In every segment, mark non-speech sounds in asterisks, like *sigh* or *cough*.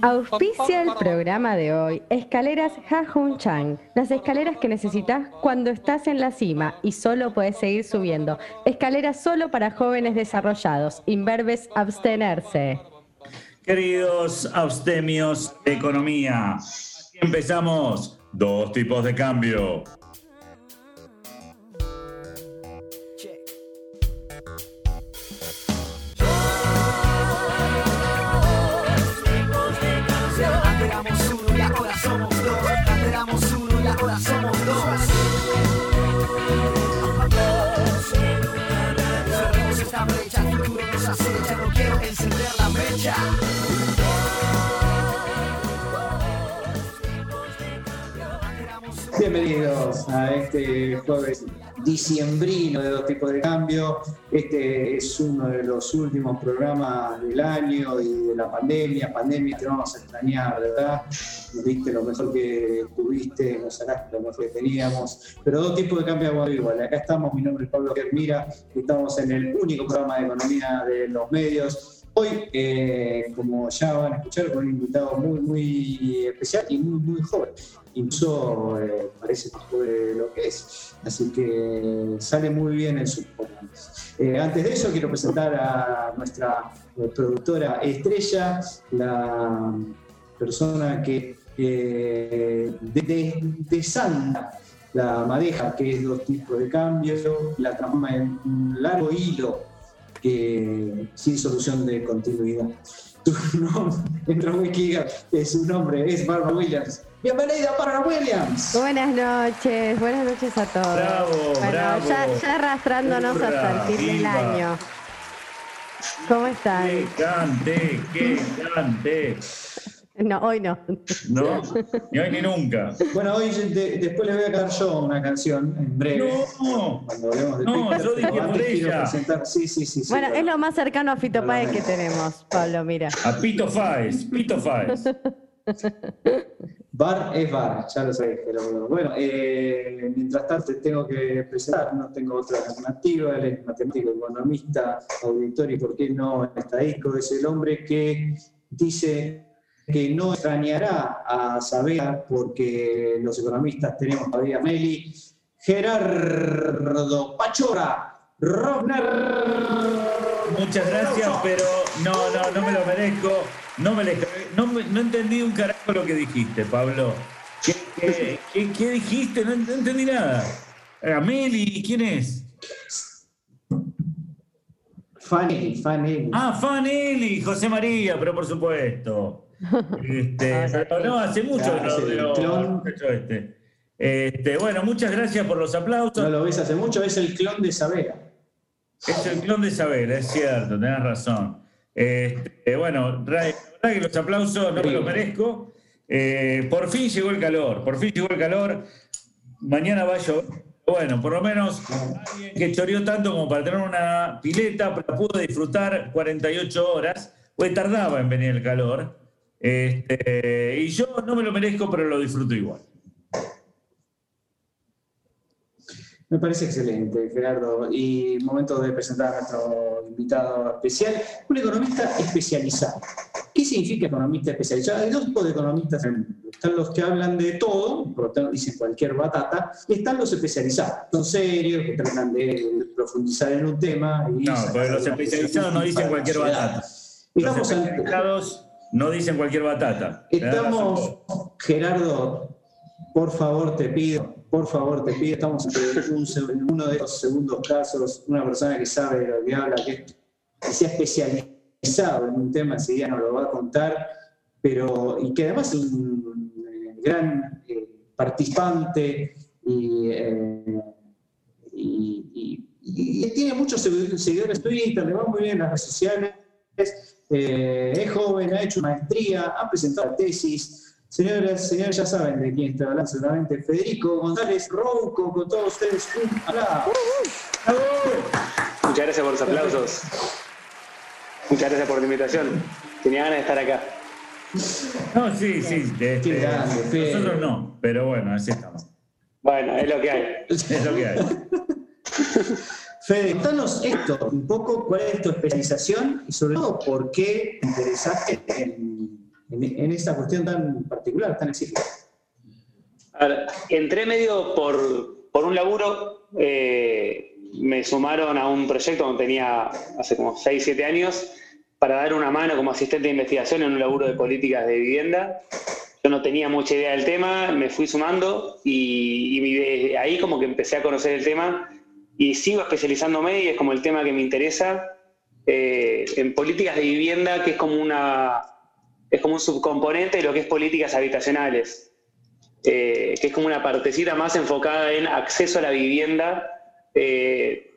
Auspicia el programa de hoy Escaleras Hajun Chang, las escaleras que necesitas cuando estás en la cima y solo puedes seguir subiendo. Escaleras solo para jóvenes desarrollados, inverbes abstenerse. Queridos abstemios de economía, empezamos. Dos tipos de cambio. Esta brecha. No. Bienvenidos a este jueves diciembrino de dos tipos de cambio. Este es uno de los últimos programas del año y de la pandemia. Pandemia, te vamos a extrañar, ¿verdad? Nos diste lo mejor que tuviste, nos sacaste lo mejor que teníamos. Pero dos tipos de cambio igual, igual. Acá estamos, mi nombre es Pablo Germira, estamos en el único programa de economía de los medios. Hoy, eh, como ya van a escuchar, con un invitado muy, muy especial y muy, muy joven. Incluso eh, parece más de lo que es. Así que sale muy bien en sus programas. Eh, antes de eso, quiero presentar a nuestra eh, productora estrella, la persona que eh, de- de- la madeja, que es dos tipos de cambio, la transforma en un largo hilo que, sin solución de continuidad. Su nombre, eh, su nombre es Barbara Williams. Bienvenida, Barbara Williams. Buenas noches, buenas noches a todos. Bravo, bueno, bravo. Ya, ya arrastrándonos Hurra, hasta el fin del año. ¿Cómo están? Que cante, que cante. No, hoy no. No, *laughs* ni hoy ni nunca. Bueno, hoy de- después les voy a cantar yo una canción en breve. No, Cuando hablemos de No, yo dije por ella. presentar- Sí, sí, sí. sí, Bueno, es lo más cercano a Fito Páez que tenemos, Pablo, mira. a Pito Fáez, Pito Fáez. *laughs* Bar es bar, ya lo sabéis, pero bueno, eh, mientras tanto te tengo que presentar, no tengo otra alternativa, él es matemático, economista, auditor y por qué no estadístico, es el hombre que dice que no extrañará a Saavedra porque los economistas tenemos todavía a Meli, Gerardo Pachora, Rovner. Muchas gracias, pero no, no, no me lo merezco. No, me le- no, no entendí un carajo lo que dijiste, Pablo. ¿Qué, qué- qué- qué dijiste? No, no entendí nada. Ameli, ¿quién es? Fanny, Fanny. Ah, Faneli, José María, pero por supuesto. Este, *laughs* pero no, hace mucho que no Ah, clon. este. Este, bueno, muchas gracias por los aplausos. No lo ves hace mucho, es el clon de Saavedra. Es el clon de Isabel, es cierto, tenés razón. Este, bueno, verdad que los aplausos no me los merezco. Eh, por fin llegó el calor, por fin llegó el calor. Mañana va a llover. Bueno, por lo menos alguien que choreó tanto como para tener una pileta, pero pudo disfrutar 48 horas, pues tardaba en venir el calor. Este, y yo no me lo merezco, pero lo disfruto igual. Me parece excelente, Gerardo. Y momento de presentar a nuestro invitado especial, un economista especializado. ¿Qué significa economista especializado? Hay dos tipos de economistas. en el mundo. Están los que hablan de todo, por lo tanto dicen cualquier batata, y están los especializados. Son serios, que tratan de profundizar en un tema. Y No, porque los especializados no dicen cualquier batata. Los Estamos ante- especializados no dicen cualquier batata. Estamos, Gerardo, por favor te pido, por favor te pido, estamos se- uno de esos segundos casos, una persona que sabe de lo que habla, que, se ha especializado en un tema, día nos lo va a contar, pero y que además es un eh, gran eh, participante y, eh, y- tiene muchos seguidores en Twitter, le va muy bien en las redes sociales. Es joven, ha hecho maestría, ha presentado tesis. Señoras, señores, ya saben de quién estoy hablando seguramente. Federico González Rouco, con todos ustedes. Un aplauso. Muchas gracias por los aplausos. Muchas gracias por la invitación. Tenía ganas de estar acá. No, sí, sí. de- este, grande, Fede. nosotros no, pero bueno, así estamos. Bueno, es lo que hay. Es lo que hay. *laughs* Fede, contanos esto, un poco cuál es tu especialización y sobre todo por qué te interesaste en, en, en esta cuestión tan particular, tan específica. A entré medio por, por un laburo, eh, me sumaron a un proyecto donde tenía hace como 6, 7 años para dar una mano como asistente de investigación en un laburo de políticas de vivienda. Yo no tenía mucha idea del tema, me fui sumando y, ahí como que empecé a conocer el tema y sigo especializándome y es como el tema que me interesa eh, en políticas de vivienda, que es como una es como un subcomponente de lo que es políticas habitacionales, eh, que es como una partecita más enfocada en acceso a la vivienda, eh,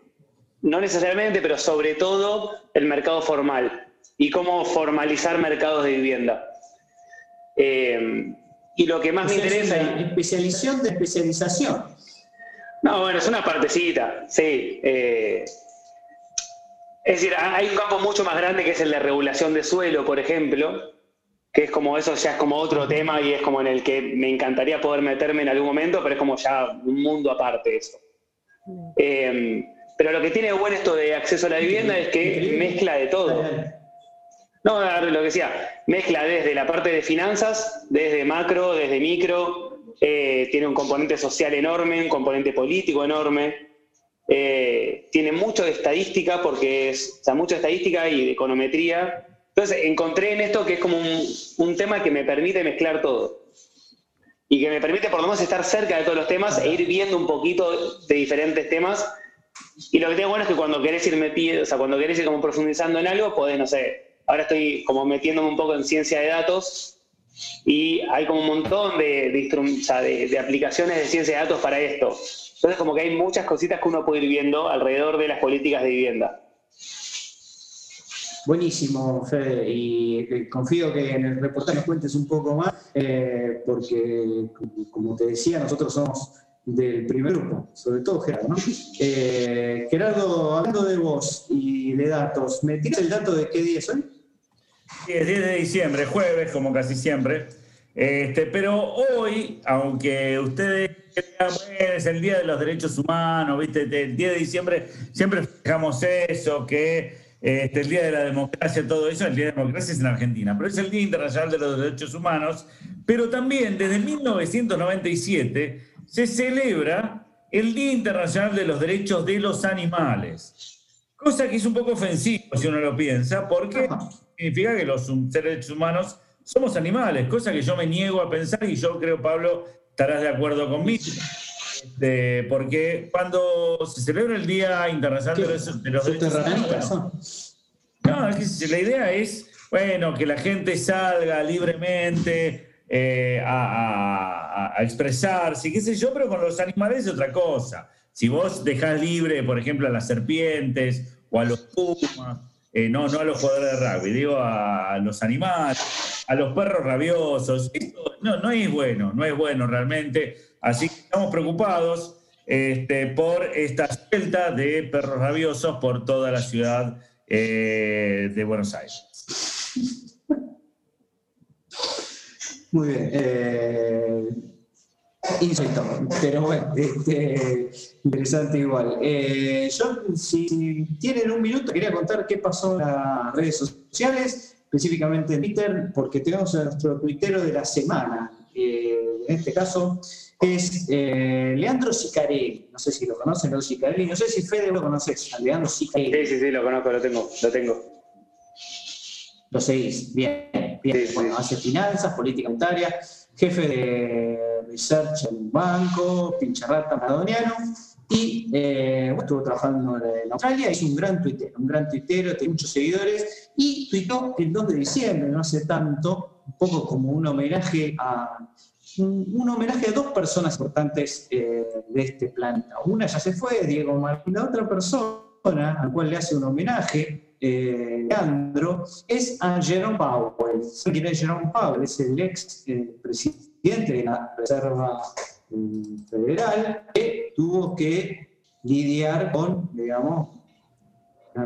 no necesariamente, pero sobre todo el mercado formal y cómo formalizar mercados de vivienda. Eh, y lo que más me es interesa... una especialización de especialización. No, bueno, es una partecita, sí. es decir, ha- hay un campo mucho más grande que es el de regulación de suelo, por ejemplo, que es como eso ya es como otro tema y es como en el que me encantaría poder meterme en algún momento, pero es como ya un mundo aparte eso. Eh, pero lo que tiene bueno esto de acceso a la vivienda es que mezcla de todo. No, lo que decía, mezcla desde la parte de finanzas, desde macro, desde micro, eh, tiene un componente social enorme, un componente político enorme, eh, tiene mucho de estadística, porque es, o sea, mucha estadística y de econometría. Entonces encontré en esto que es como un, tema que me permite mezclar todo. Y que me permite por lo menos estar cerca de todos los temas e ir viendo un poquito de diferentes temas. Y lo que tiene bueno es que cuando querés ir metido, o sea, cuando querés ir como profundizando en algo, podés, no sé, ahora estoy como metiéndome un poco en ciencia de datos y hay como un montón de, de, de- de aplicaciones de ciencia de datos para esto. Entonces como que hay muchas cositas que uno puede ir viendo alrededor de las políticas de vivienda. Buenísimo, Fede, y eh, confío que en el reportaje cuentes un poco más, eh, porque, como- te decía, nosotros somos del primer grupo, sobre todo Gerardo, ¿no? Eh, Gerardo, hablando de vos y de datos, ¿me tiras el dato de qué día es hoy? Sí, es 10 de diciembre, jueves, como casi siempre. Este, pero hoy, aunque ustedes crean, bueno, es el Día de los Derechos Humanos, ¿viste? El 10 de diciembre siempre fijamos eso, que este, el Día de la Democracia, todo eso, el Día de la Democracia es en Argentina, pero es el Día Internacional de los Derechos Humanos, pero también desde 1997 se celebra el Día Internacional de los Derechos de los Animales. Cosa que es un poco ofensivo si uno lo piensa, porque significa que los seres humanos somos animales, cosa que yo me niego a pensar y yo creo, Pablo, estarás de acuerdo conmigo. Este, porque cuando se celebra el Día Internacional de los, de los Derechos Humanos, no, es que la idea es, bueno, que la gente salga libremente eh, a, a- a expresarse, qué sé yo, pero con los animales es otra cosa. Si vos dejás libre, por ejemplo, a las serpientes o a los pumas, eh, no, no a los jugadores de rugby, digo a, los animales, a los perros rabiosos, no, no es bueno, no es bueno realmente. Así que estamos preocupados este, por esta suelta de perros rabiosos por toda la ciudad eh, de Buenos Aires. Muy bien. eh, pero bueno, este, interesante igual. Eh, yo, si, tienen un minuto, quería contar qué pasó en las redes sociales, específicamente en Twitter, porque tenemos nuestro tuitero de la semana. En este caso es eh, Leandro Sicarelli. No sé si lo conocen, Leandro Sicarelli. No sé si Fede lo conoces, a Leandro Sicarelli. Sí, sí, sí, lo conozco, lo tengo, lo tengo. Lo seguís, bien, bien. Sí, sí. Bueno, hace finanzas, política monetaria, jefe de research en un banco, pincharrata maradoniano, y eh, estuvo trabajando en Australia, es un gran tuitero, un gran tuitero, tiene muchos seguidores, y tuitó el 2 de diciembre, no hace tanto, un poco como un homenaje a un, homenaje a dos personas importantes eh, de este planeta. Una ya se fue, Diego Martín, la otra persona al cual le hace un homenaje, eh, Leandro, es a Jerome Powell. ¿Saben quién es Jerome Powell? Es el ex eh, presidente de la Reserva eh, Federal que tuvo que lidiar con, digamos,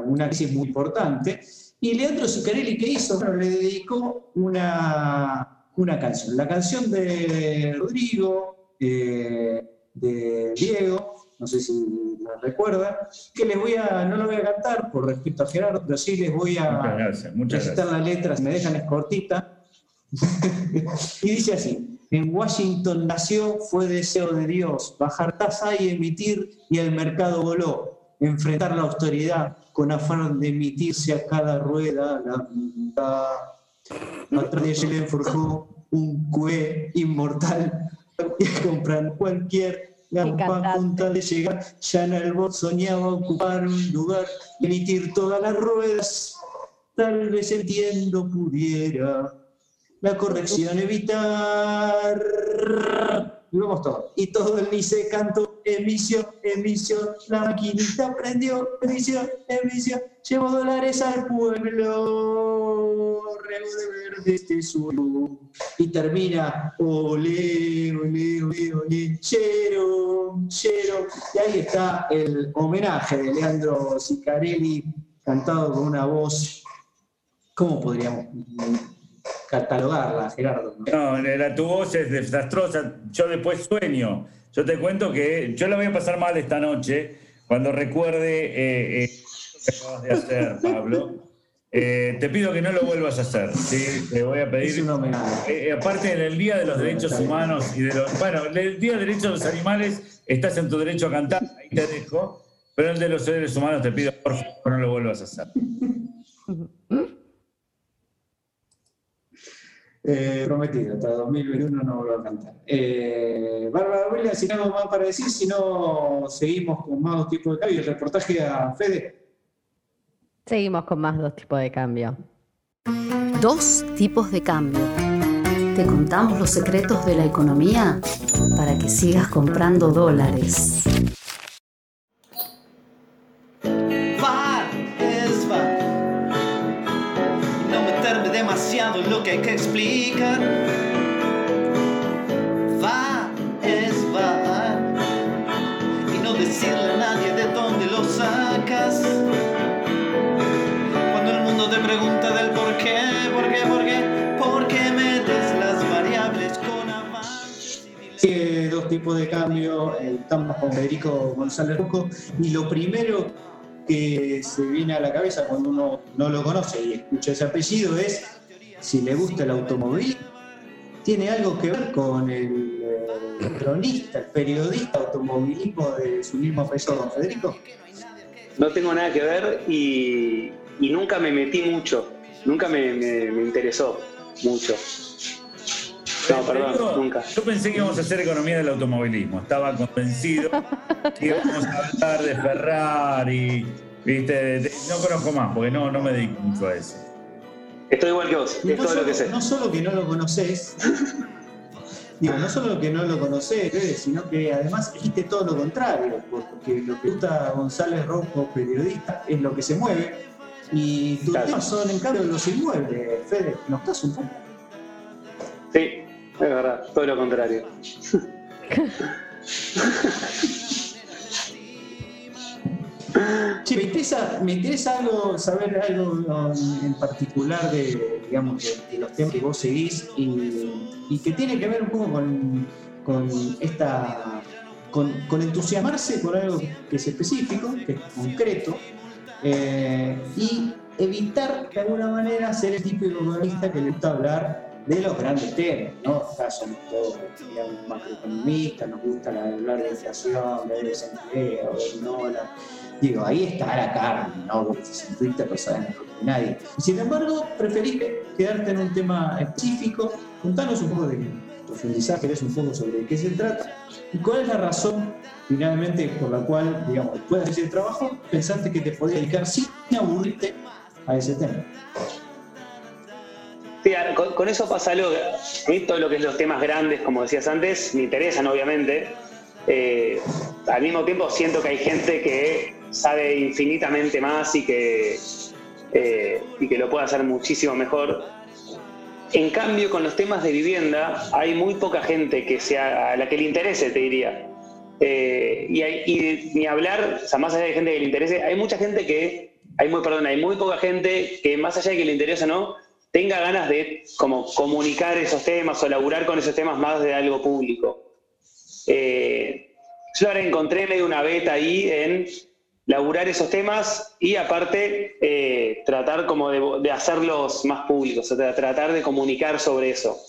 una crisis muy importante. Y Leandro Zuccarelli, ¿qué hizo? Le dedicó una, una canción. La canción de Rodrigo, eh, de Diego no sé si la recuerda, que les voy a, no lo voy a cantar por respeto a Gerardo, pero sí les voy a Muchas gracias, muchas recitar gracias. la letra, si me dejan es cortita. *laughs* y dice así, en Washington nació, fue deseo de Dios, bajar tasa y emitir, y el mercado voló, enfrentar la autoridad con afán de emitirse a cada rueda la mitad. Atrás de Yellen forjó un cue inmortal y compran cualquier con tal de llegar. Ya en el bot soñaba ocupar un lugar y emitir todas las ruedas. Tal vez entiendo pudiera la corrección evitar. Y vamos todos. Y todo el nice canto, emisión, emisión, la maquinita prendió, emisión, emisión, llevo dólares al pueblo, remo de verde este suelo. Y termina, ole, ole, ole, ole, chero, chero. Y ahí está el homenaje de Leandro Sicarelli, cantado con una voz, ¿cómo podríamos catalogarla, Gerardo? No, la, tu voz es desastrosa. Yo después sueño. Yo te cuento que yo la voy a pasar mal esta noche cuando recuerde eh, eh, lo que acabas de hacer, Pablo. Eh, te pido que no lo vuelvas a hacer. ¿sí? Te voy a Es pedir. un homenaje. Eh, eh, aparte, en el Día de los Derechos Humanos y de los. Bueno, el Día de Derechos de los Animales, estás en tu derecho a cantar, ahí te dejo. Pero el de los seres humanos te pido, por favor, no lo vuelvas a hacer. *laughs* Eh, prometido, hasta 2021 no vuelvo a cantar. Eh, Bárbara Williams, si algo más para decir, si no seguimos con más tipos de cambio. El reportaje a Fede. Seguimos con más dos tipos de cambio. Dos tipos de cambio. Te contamos los secretos de la economía para que sigas comprando dólares. Que hay que explicar. Va, es va. Y no decirle a nadie de dónde lo sacas. Cuando el mundo te pregunta del por qué, por qué, por qué, por qué metes las variables con avances. Sigue dos tipos de cambio. eh, estamos con Federico González Ruco. Y lo primero que se viene a la cabeza cuando uno no lo conoce y escucha ese apellido es si le gusta el automóvil. Tiene algo que ver con el, eh, el cronista, el periodista automovilismo de su mismo peso, don Federico. No tengo nada que ver y, y nunca me metí mucho, nunca me, me- me interesó mucho. No, perdón, Yo- nunca. Yo pensé que íbamos a hacer economía del automovilismo. Estaba convencido que íbamos a hablar de Ferrari. ¿viste? No conozco más, porque no, no me dedico mucho a eso. Estoy igual que vos, Y es no, todo lo que solo, sé. no solo que no lo conoces, *laughs* digo, no solo que no lo conoces, Fede, sino que además dijiste todo lo contrario, porque lo que gusta a González Rocco, periodista, es lo que se mueve, y tus Claro. temas son en cambio los inmuebles, Fede, nos estás un poco. Sí, es verdad, todo lo contrario. *laughs* Che, me interesa, me interesa algo, saber algo um, en particular de, los temas que vos seguís y, que tiene que ver un poco con, esta con, entusiasmarse con algo que es específico, que es concreto, eh, y evitar de alguna manera ser el típico economista que le gusta hablar de los grandes temas, ¿no? Acá somos todos macroeconomistas, nos gusta hablar de inflación, de desempleo, de dólar. Digo, ahí está la carne, ¿no? Si en Twitter mejor que nadie. Sin embargo, preferís quedarte en un tema específico. Contanos un poco de profundizar, querés un poco sobre qué se trata y cuál es la razón finalmente por la cual, digamos, después de ese trabajo, pensaste que te podías dedicar sin aburrirte a ese tema. Con eso pasa algo. A mí todo lo que es los temas grandes, como decías antes, me interesan obviamente. Eh, al mismo tiempo siento que hay gente que sabe infinitamente más y que, eh, y que lo puede hacer muchísimo mejor. En cambio, con los temas de vivienda, hay muy poca gente que sea a la que le interese, te diría. Eh, y, hay- ni hablar, o sea, más allá de gente que le interese, hay mucha gente que, hay muy, perdón, hay muy poca gente que más allá de que le interese o no, tenga ganas de como comunicar esos temas o laburar con esos temas más de algo público. Eh, Yo ahora encontré medio una beta ahí en laburar esos temas y aparte eh, tratar como de, hacerlos más públicos, o sea, tratar de comunicar sobre eso.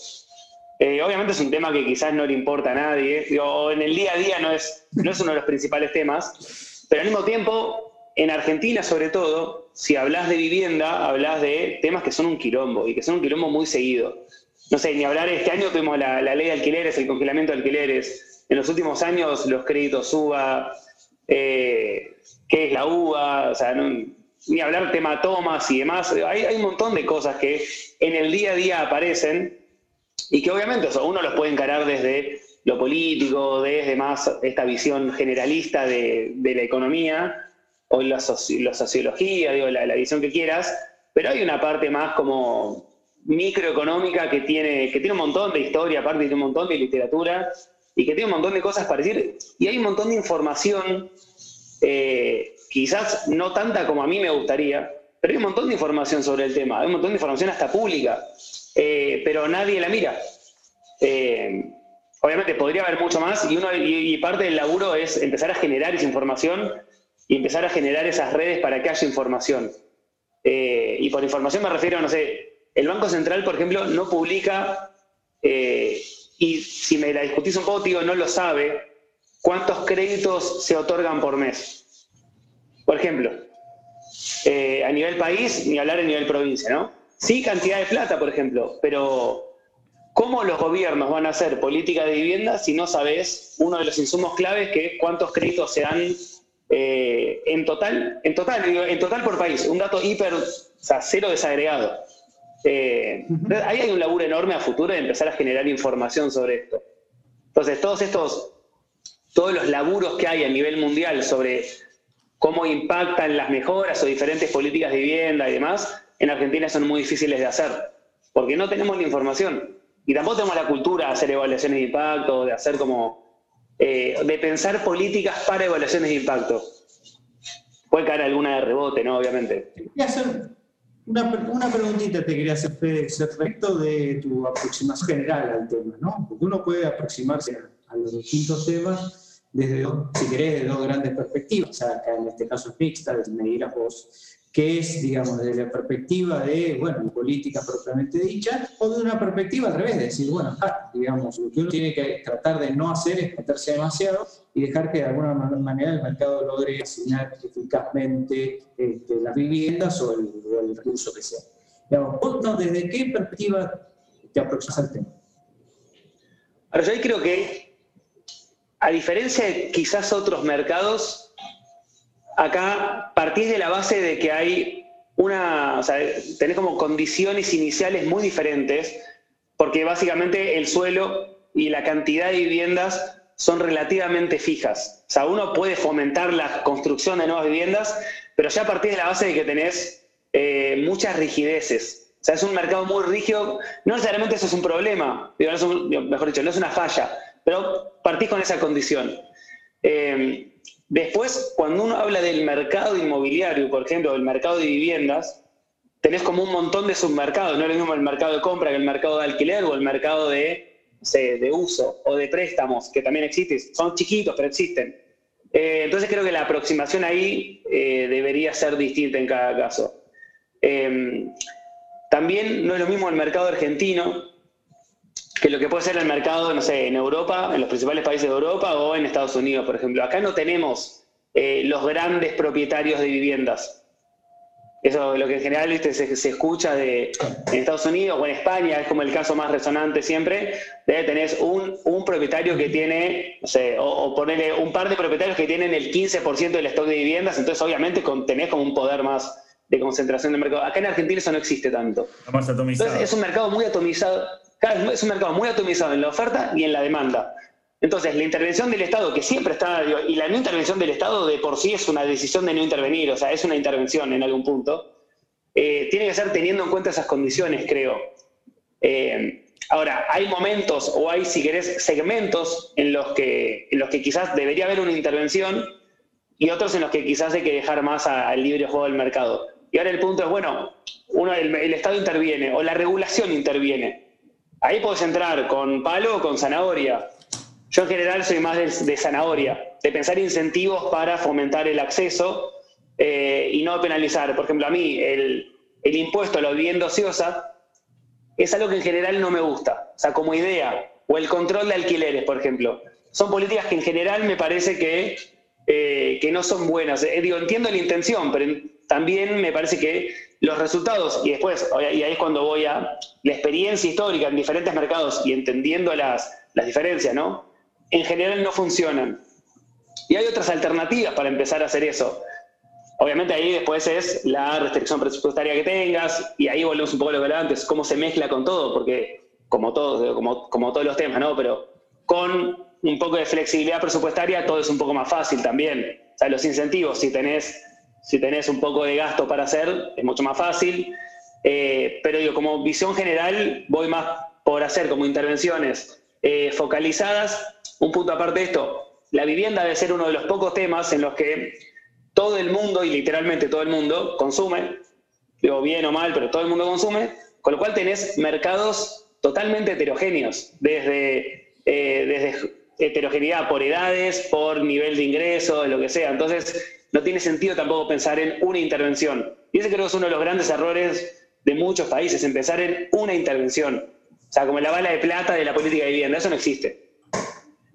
Eh, obviamente es un tema que quizás no le importa a nadie, o en el día a día no es, no es uno de los principales temas, pero al mismo tiempo, en Argentina sobre todo, si hablas de vivienda, hablas de temas que son un quilombo y que son un quilombo muy seguido. No sé, ni hablar, este año tuvimos la, ley de alquileres, el congelamiento de alquileres. En los últimos años los créditos suba, eh, qué es la uva, o sea, ni hablar tema tomas y demás. Hay, un montón de cosas que en el día a día aparecen y que obviamente uno los puede encarar desde lo político, desde más esta visión generalista de, la economía o la, sociología, digo, la, la, visión que quieras, pero hay una parte más como microeconómica que tiene, que tiene un montón de historia, aparte tiene un montón de literatura y que tiene un montón de cosas para decir, y hay un montón de información, eh, quizás no tanta como a mí me gustaría, pero hay un montón de información sobre el tema, hay un montón de información hasta pública, eh, pero nadie la mira. Eh, obviamente podría haber mucho más y, uno, y, parte del laburo es empezar a generar esa información y empezar a generar esas redes para que haya información. y por información me refiero, no sé, el Banco Central, por ejemplo, no publica y si me la discutís un poco, digo, no lo sabe, cuántos créditos se otorgan por mes. Por ejemplo, eh, a nivel país, ni hablar a nivel provincia, ¿no? Sí, cantidad de plata, por ejemplo, pero ¿cómo los gobiernos van a hacer política de vivienda si no sabes uno de los insumos claves que es cuántos créditos se dan eh, en total, en total, en total por país? Un dato hiper, o sea, cero desagregado. Eh, ahí hay un laburo enorme a futuro de empezar a generar información sobre esto. Entonces, todos estos, todos los laburos que hay a nivel mundial sobre cómo impactan las mejoras o diferentes políticas de vivienda y demás, en Argentina son muy difíciles de hacer, porque no tenemos la información. Y tampoco tenemos la cultura de hacer evaluaciones de impacto, de hacer como, eh, de pensar políticas para evaluaciones de impacto. Puede caer alguna de rebote, ¿no? Obviamente. Una, una, preguntita te quería hacer, respecto de tu aproximación general al tema, ¿no? Porque uno puede aproximarse a, los distintos temas desde, si querés, de dos grandes perspectivas. O sea, acá en este caso es mixta, me dirás vos que es, digamos, desde la perspectiva de, bueno, política propiamente dicha, o de una perspectiva al revés, de decir, bueno, digamos, lo que uno tiene que tratar de no hacer es meterse demasiado y dejar que de alguna manera el mercado logre asignar eficazmente este, las viviendas o el, recurso que sea. Digamos, ¿desde qué perspectiva te aproximas al tema? Ahora, yo ahí creo que, a diferencia de quizás otros mercados, acá partís de la base de que hay una, o sea, tenés como condiciones iniciales muy diferentes, porque básicamente el suelo y la cantidad de viviendas son relativamente fijas. O sea, uno puede fomentar la construcción de nuevas viviendas, pero ya partís de la base de que tenés eh, muchas rigideces. O sea, es un mercado muy rígido. No necesariamente eso es un problema, mejor dicho, no es una falla, pero partís con esa condición. Eh, Después, cuando uno habla del mercado inmobiliario, por ejemplo, del mercado de viviendas, tenés como un montón de submercados. No es lo mismo el mercado de compra que el mercado de alquiler o el mercado de, de uso o de préstamos, que también existen. Son chiquitos, pero existen. Eh, entonces creo que la aproximación ahí eh, debería ser distinta en cada caso. También no es lo mismo el mercado argentino que lo que puede ser el mercado, no sé, en Europa, en los principales países de Europa o en Estados Unidos, por ejemplo. Acá no tenemos eh, los grandes propietarios de viviendas. Eso es lo que en general Se, escucha de, en Estados Unidos o en España, es como el caso más resonante siempre, de tener un, un propietario que tiene, no sé, o, ponerle un par de propietarios que tienen el 15% del stock de viviendas, entonces obviamente tenés como un poder más de concentración del mercado. Acá en Argentina eso no existe tanto. Más atomizado. Entonces es un mercado muy atomizado es un mercado muy atomizado en la oferta y en la demanda. Entonces, la intervención del Estado, que siempre está, y la no intervención del Estado de por sí es una decisión de no intervenir, o sea, es una intervención en algún punto, eh, tiene que ser teniendo en cuenta esas condiciones, creo. Eh, ahora, hay momentos o hay, si querés, segmentos en los, que, en los que quizás debería haber una intervención y otros en los que quizás hay que dejar más al libre juego del mercado. Y ahora el punto es, bueno, uno, el Estado interviene o la regulación interviene. Ahí puedes entrar con palo o con zanahoria. Yo en general soy más de, zanahoria, de pensar incentivos para fomentar el acceso eh, y no penalizar. Por ejemplo, a mí el, impuesto a la vivienda ociosa es algo que en general no me gusta, o sea, como idea, o el control de alquileres, por ejemplo. Son políticas que en general me parece que, eh, que no son buenas. Eh, entiendo la intención, pero también me parece que los resultados, y después, y ahí es cuando voy a la experiencia histórica en diferentes mercados y entendiendo las, las diferencias, ¿no? En general no funcionan. Y hay otras alternativas para empezar a hacer eso. Obviamente ahí después es la restricción presupuestaria que tengas y ahí volvemos un poco a lo que hablaba antes, cómo se mezcla con todo, porque como todos, como, como todos los temas, ¿no? Pero con un poco de flexibilidad presupuestaria todo es un poco más fácil también. O sea, los incentivos, si tenés, si tenés un poco de gasto para hacer, es mucho más fácil. Eh, pero digo, como visión general, voy más por hacer como intervenciones eh, focalizadas. Un punto aparte de esto, la vivienda debe ser uno de los pocos temas en los que todo el mundo, y literalmente todo el mundo, consume, digo bien o mal, pero todo el mundo consume, con lo cual tenés mercados totalmente heterogéneos, desde, eh, desde heterogeneidad por edades, por nivel de ingreso, lo que sea. Entonces, no tiene sentido tampoco pensar en una intervención. Y ese creo que es uno de los grandes errores de muchos países, empezar en una intervención. O sea, como la bala de plata de la política de vivienda, eso no existe.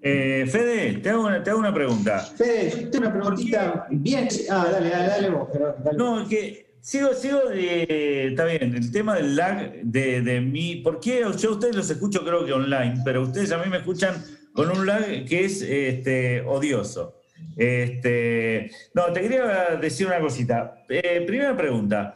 Eh, Fede, te hago, una, te hago, una, pregunta. Fede, yo tengo una preguntita bien. Ah, dale, dale, dale vos. No, que sigo, sigo de. Está bien, el tema del lag de, de mí. ¿Por qué? Yo a ustedes los escucho, creo que online, pero ustedes a mí me escuchan con un lag que es este, odioso. Este, no, te quería decir una cosita. Eh, primera pregunta.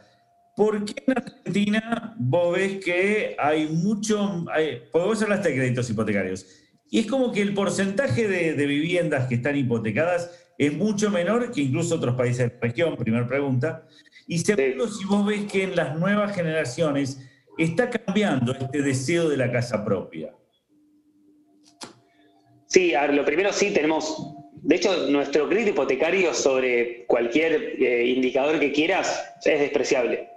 ¿Por qué en Argentina vos ves que hay mucho, hay, porque vos hablaste de créditos hipotecarios, y es como que el porcentaje de, viviendas que están hipotecadas es mucho menor que incluso otros países de la región, primera pregunta. Y segundo, si vos ves que en las nuevas generaciones está cambiando este deseo de la casa propia. Sí, a lo primero sí tenemos, de hecho, nuestro crédito hipotecario sobre cualquier eh, indicador que quieras es despreciable.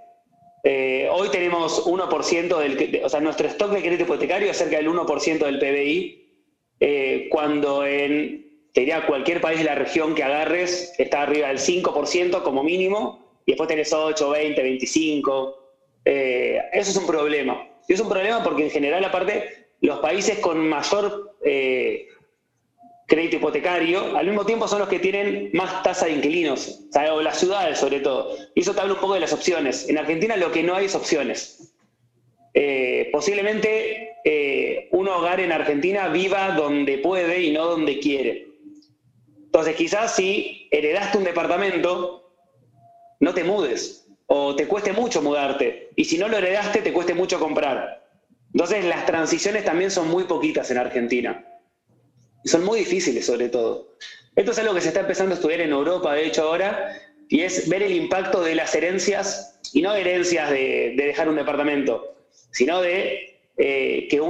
Eh, hoy tenemos 1% del, o sea, nuestro stock de crédito hipotecario es cerca del 1% del PBI, eh, cuando en diría, cualquier país de la región que agarres está arriba del 5% como mínimo, y después tenés 8, 20, 25. eso es un problema. Y es un problema porque en general, aparte, los países con mayor eh, crédito hipotecario, al mismo tiempo son los que tienen más tasa de inquilinos, o las ciudades sobre todo. Y eso te habla un poco de las opciones. En Argentina lo que no hay es opciones. Eh, posiblemente eh, un hogar en Argentina viva donde puede y no donde quiere. Entonces, quizás si heredaste un departamento, no te mudes o te cueste mucho mudarte. Y si no lo heredaste, te cueste mucho comprar. Entonces, las transiciones también son muy poquitas en Argentina. Y son muy difíciles, sobre todo. Esto es algo que se está empezando a estudiar en Europa, de hecho, ahora, y es ver el impacto de las herencias, y no herencias de dejar un departamento, sino de eh, que,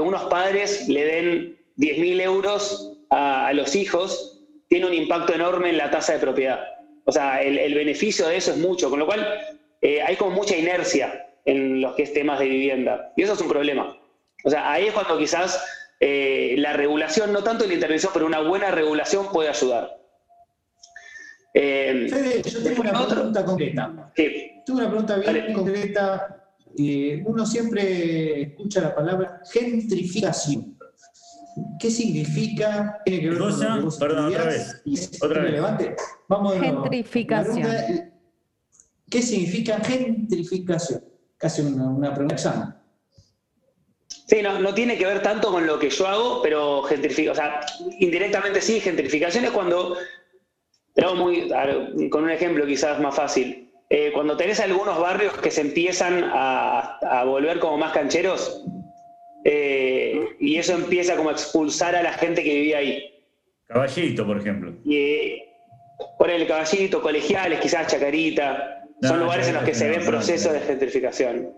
unos padres le den 10.000 euros a, los hijos, tiene un impacto enorme en la tasa de propiedad. O sea, el, beneficio de eso es mucho, con lo cual eh, hay como mucha inercia en los que es temas de vivienda. Y eso es un problema. O sea, ahí es cuando quizás eh, la regulación, no tanto la intervención, pero una buena regulación puede ayudar. Fede, yo tengo una pregunta concreta. Sí. Tengo una pregunta bien concreta uno siempre escucha la palabra gentrificación. ¿Qué significa? ¿Tiene que ver con Perdón, otra vez. Otra vez. Vamos gentrificación. ¿Qué significa gentrificación? Casi una, una pregunta examen. Sí, no, no, tiene que ver tanto con lo que yo hago, pero gentrificación, o sea, indirectamente sí, gentrificación es cuando, pero muy, con un ejemplo quizás más fácil, eh, cuando tenés algunos barrios que se empiezan a, volver como más cancheros, eh, y eso empieza como a expulsar a la gente que vivía ahí. Caballito, por ejemplo. Y, por el caballito, colegiales, quizás Chacarita, son lugares en los que se ven procesos de gentrificación.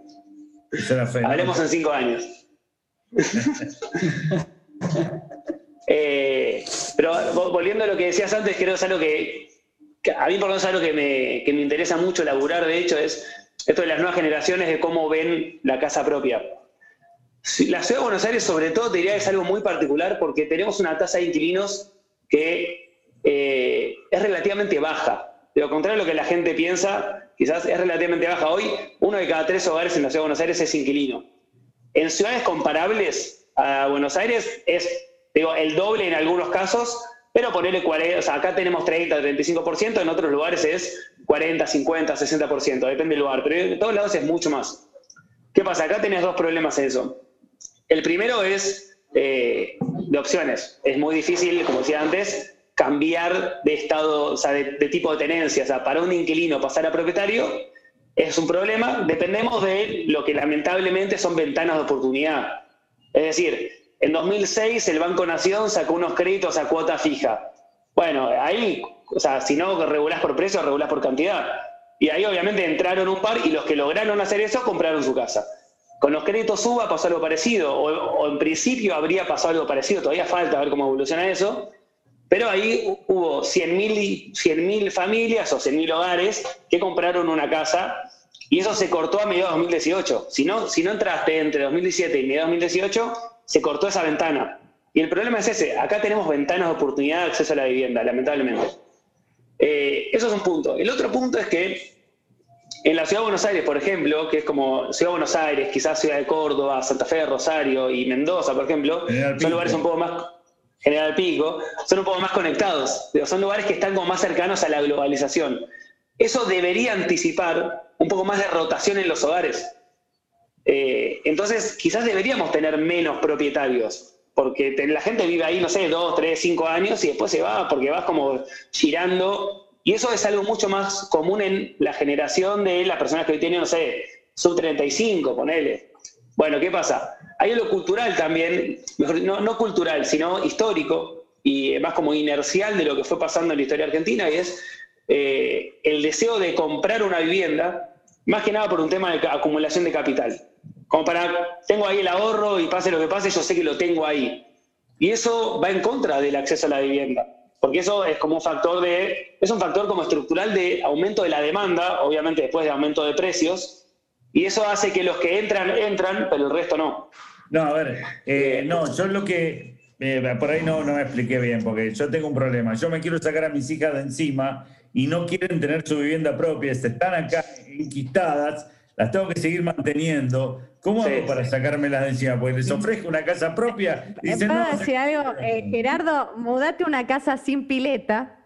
Hablemos en cinco años. Eh, pero volviendo a lo que decías antes, creo que es algo que a mí por lo menos algo que me, que me interesa mucho laburar, de hecho, es esto de las nuevas generaciones, de cómo ven la casa propia. La ciudad de Buenos Aires, sobre todo, te diría que es algo muy particular porque tenemos una tasa de inquilinos que eh, es relativamente baja. De lo contrario a lo que la gente piensa, quizás es relativamente baja. Hoy, uno de cada tres hogares en la ciudad de Buenos Aires es inquilino. En ciudades comparables a Buenos Aires es digo, el doble en algunos casos, pero ponerle 40, o sea, acá tenemos 30, 35%, en otros lugares es 40, 50, 60%, depende del lugar, pero en todos lados es mucho más. ¿Qué pasa? Acá tenés dos problemas en eso. El primero es eh, de opciones. Es muy difícil, como decía antes, cambiar de estado, o sea, de, tipo de tenencia. O sea, para un inquilino pasar a propietario es un problema. Dependemos de lo que lamentablemente son ventanas de oportunidad. Es decir, en 2006 el Banco Nación sacó unos créditos a cuota fija. Bueno, ahí, o sea, si no regulás por precio, regulás por cantidad. Y ahí obviamente entraron un par y los que lograron hacer eso compraron su casa. Con los créditos UBA pasó algo parecido, o, en principio habría pasado algo parecido, todavía falta ver cómo evoluciona eso, pero ahí hubo 100.000 familias o 100.000 hogares que compraron una casa y eso se cortó a mediados de 2018. Si no, si no entraste entre 2017 y mediados de 2018, se cortó esa ventana. Y el problema es ese, acá tenemos ventanas de oportunidad de acceso a la vivienda, lamentablemente. Eh, eso es un punto. El otro punto es que en la Ciudad de Buenos Aires, por ejemplo, que es como Ciudad de Buenos Aires, quizás Ciudad de Córdoba, Santa Fe, Rosario y Mendoza, por ejemplo, son lugares un poco más, General Pico, son un poco más conectados, son lugares que están como más cercanos a la globalización. Eso debería anticipar un poco más de rotación en los hogares. Eh, entonces, quizás deberíamos tener menos propietarios, porque la gente vive ahí, no sé, dos, tres, cinco años y después se va porque vas como girando y eso es algo mucho más común en la generación de las personas que hoy tienen, no sé, sub 35, ponele. Bueno, ¿qué pasa? Hay algo cultural también, mejor, no, cultural, sino histórico y más como inercial de lo que fue pasando en la historia argentina, y es eh, el deseo de comprar una vivienda, más que nada por un tema de acumulación de capital. Como para, tengo ahí el ahorro y pase lo que pase, yo sé que lo tengo ahí. Y eso va en contra del acceso a la vivienda porque eso es como un factor de, es un factor como estructural de aumento de la demanda, obviamente después de aumento de precios, y eso hace que los que entran, entran, pero el resto no. No, a ver, eh, no, yo lo que, eh, por ahí no, no me expliqué bien, porque yo tengo un problema, yo me quiero sacar a mis hijas de encima y no quieren tener su vivienda propia, están acá inquistadas, las tengo que seguir manteniendo. ¿Cómo hago para sacármelas de encima? Porque les ofrezco una casa propia. Y dicen, no, decir algo? Eh, Gerardo, mudate una casa sin pileta.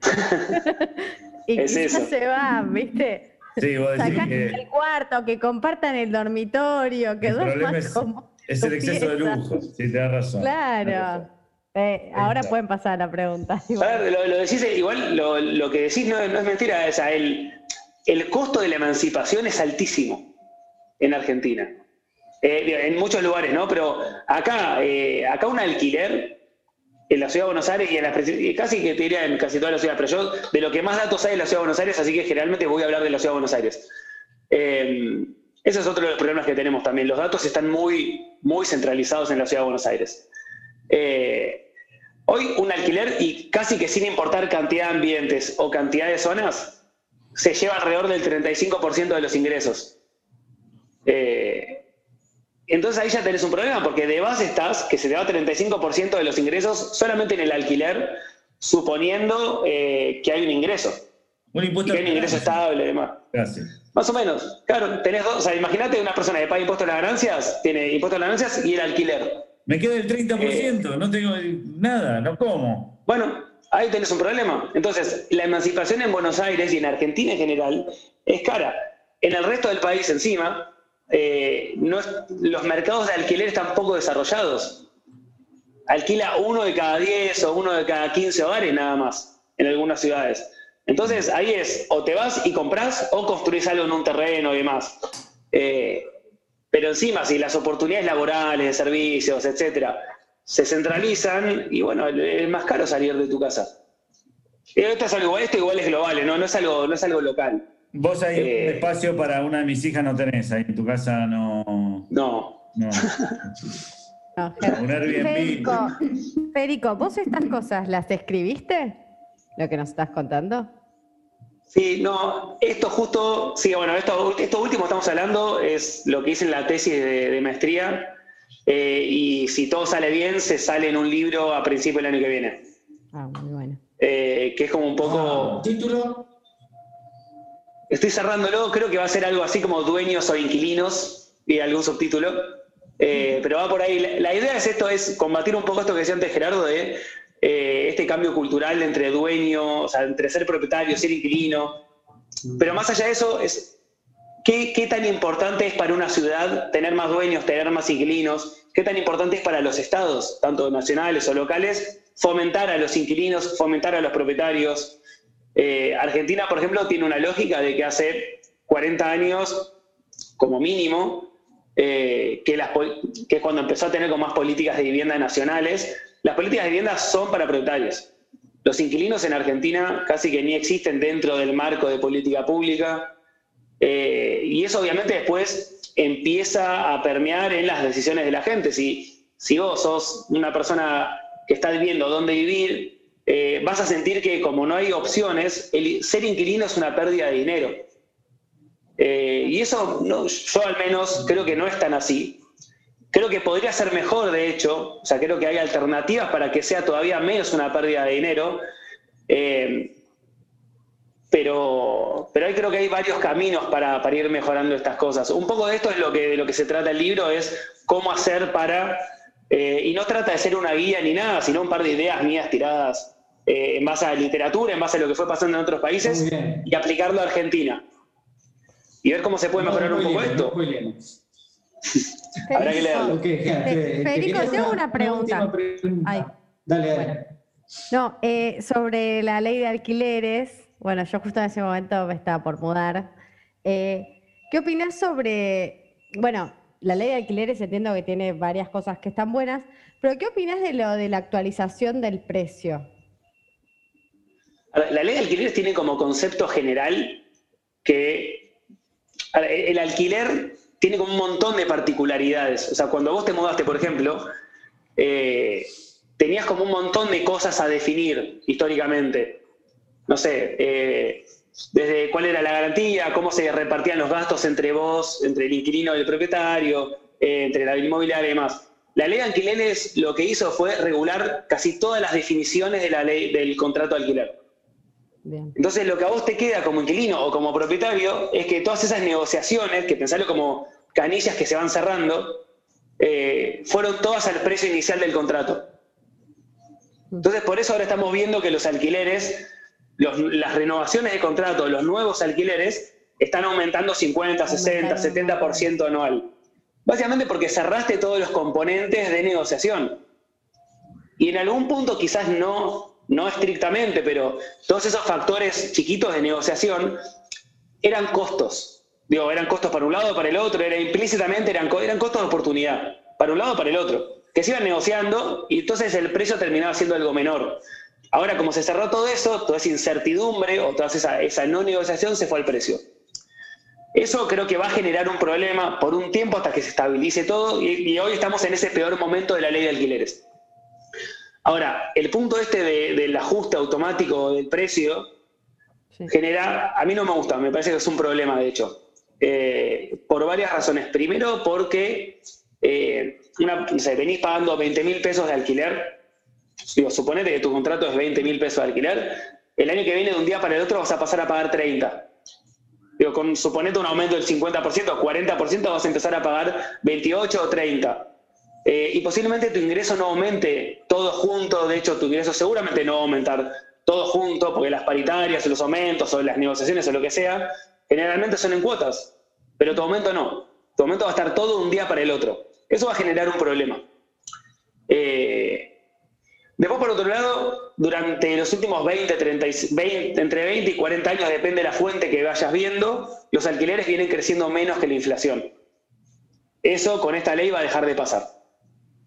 *laughs* *laughs* y es eso. se va, ¿viste? Sí, vos decís que... el cuarto, que compartan el dormitorio, que duerman es, es el exceso de lujo, sí, tenés razón. Claro. Eh, ahora pueden pasar a la pregunta. A ver, lo, decís, igual lo, que decís no, no es mentira, o sea, el, el costo de la emancipación es altísimo en Argentina. Eh, en muchos lugares, ¿no? Pero acá, eh, acá un alquiler en la ciudad de Buenos Aires y, en la, casi que te diría en casi toda la ciudad, pero yo de lo que más datos hay en la ciudad de Buenos Aires, así que generalmente voy a hablar de la ciudad de Buenos Aires. Eh, ese es otro de los problemas que tenemos también. Los datos están muy, muy centralizados en la ciudad de Buenos Aires. hoy un alquiler, y casi que sin importar cantidad de ambientes o cantidad de zonas, se lleva alrededor del 35% de los ingresos. Eh, entonces ahí ya tenés un problema, porque de base estás que se te va 35% de los ingresos solamente en el alquiler, suponiendo eh, que hay un ingreso. Un impuesto. que hay un ingreso estable y demás. Gracias. Más o menos. Claro, tenés dos. O sea, imagínate una persona que paga impuestos a las ganancias, tiene impuestos a las ganancias y el alquiler. Me queda el 30%, eh, no tengo nada, no como. Bueno, ahí tenés un problema. Entonces, la emancipación en Buenos Aires y en Argentina en general es cara. En el resto del país encima, eh, los mercados de alquiler están poco desarrollados. Alquila uno de cada 10 o uno de cada 15 hogares nada más en algunas ciudades. Entonces ahí es, o te vas y compras o construís algo en un terreno y demás. Eh, pero encima, si las oportunidades laborales, de servicios, etcétera, se centralizan y bueno, es más caro salir de tu casa. Esto es algo, esto igual es global, ¿no? No es algo, no es algo local. Vos ahí un eh, espacio para una de mis hijas no tenés, ahí en tu casa no. No. No. un Federico, Federico, ¿vos estas cosas las escribiste? Lo que nos estás contando. Sí, no, esto justo, sí, bueno, esto, esto último estamos hablando es lo que hice en la tesis de maestría Eh, y si todo sale bien, se sale en un libro a principio del año que viene. Ah, muy bueno. Eh, que es como un poco... ¿Título? Estoy cerrándolo, creo que va a ser algo así como dueños o inquilinos y algún subtítulo. Eh, pero va por ahí. La, idea es esto, es combatir un poco esto que decía antes Gerardo de eh, este cambio cultural entre dueño, o sea, entre ser propietario, ser inquilino. Pero más allá de eso, es ¿qué, qué tan importante es para una ciudad tener más dueños, tener más inquilinos? ¿Qué tan importante es para los estados, tanto nacionales o locales, fomentar a los inquilinos, fomentar a los propietarios? Eh, Argentina, por ejemplo, tiene una lógica de que hace 40 años, como mínimo, eh, que, es cuando empezó a tener más políticas de vivienda nacionales, las políticas de vivienda son para propietarios. Los inquilinos en Argentina casi que ni existen dentro del marco de política pública. Eh, y eso obviamente después empieza a permear en las decisiones de la gente. Si, si vos sos una persona que está viviendo dónde vivir, eh, vas a sentir que como no hay opciones, el ser inquilino es una pérdida de dinero. Eh, y eso no, yo al menos creo que no es tan así. Creo que podría ser mejor, de hecho, o sea, creo que hay alternativas para que sea todavía menos una pérdida de dinero, eh, pero, pero ahí creo que hay varios caminos para, para, ir mejorando estas cosas. Un poco de esto es lo que, de lo que se trata el libro, es cómo hacer para, y no trata de ser una guía ni nada, sino un par de ideas mías tiradas eh, en base a literatura, en base a lo que fue pasando en otros países, y aplicarlo a Argentina. Y ver cómo se puede mejorar no, un poco esto. No *laughs* Habrá que leerlo. Okay. *laughs* Federico, tengo una pregunta. pregunta. Ay. Dale, dale. Bueno. No, eh, sobre la ley de alquileres. Bueno, yo justo en ese momento me estaba por mudar. Eh, ¿Qué opinas sobre, bueno, la ley de alquileres entiendo que tiene varias cosas que están buenas, pero ¿qué opinas de lo de la actualización del precio? La ley de alquileres tiene como concepto general que el alquiler tiene como un montón de particularidades. O sea, cuando vos te mudaste, por ejemplo, eh, tenías como un montón de cosas a definir históricamente. No sé, eh, desde cuál era la garantía, cómo se repartían los gastos entre vos, entre el inquilino y el propietario, eh, entre la inmobiliaria y demás. La ley de alquileres lo que hizo fue regular casi todas las definiciones de la ley del contrato de alquiler. Bien. Entonces, lo que a vos te queda como inquilino o como propietario es que todas esas negociaciones, que pensarlo como canillas que se van cerrando, eh, fueron todas al precio inicial del contrato. Entonces, por eso ahora estamos viendo que los alquileres, los, las renovaciones de contrato, los nuevos alquileres, están aumentando 50, 60, 70% anual. Básicamente porque cerraste todos los componentes de negociación. Y en algún punto quizás no, no estrictamente, pero todos esos factores chiquitos de negociación eran costos. Digo, eran costos para un lado, para el otro, era implícitamente eran, eran costos de oportunidad, para un lado, para el otro, que se iban negociando y entonces el precio terminaba siendo algo menor. Ahora, como se cerró todo eso, toda esa incertidumbre o toda esa, esa no negociación se fue al precio. Eso creo que va a generar un problema por un tiempo hasta que se estabilice todo y, y hoy estamos en ese peor momento de la ley de alquileres. Ahora, el punto este de, del ajuste automático del precio sí. genera, a mí no me gusta, me parece que es un problema de hecho. Eh, por varias razones. Primero, porque eh, una, venís pagando 20 mil pesos de alquiler. Digo, suponete que tu contrato es 20 mil pesos de alquiler. El año que viene, de un día para el otro, vas a pasar a pagar 30. Digo, con, suponete un aumento del 50% o 40%, vas a empezar a pagar 28 o 30. Eh, y posiblemente tu ingreso no aumente todo junto. De hecho, tu ingreso seguramente no va a aumentar todo junto, porque las paritarias, los aumentos o las negociaciones o lo que sea, generalmente son en cuotas, pero tu aumento no. Tu aumento va a estar todo un día para el otro. Eso va a generar un problema. Eh, después, por otro lado, durante los últimos 20, 30, 20, entre 20 y 40 años, depende de la fuente que vayas viendo, los alquileres vienen creciendo menos que la inflación. Eso con esta ley va a dejar de pasar.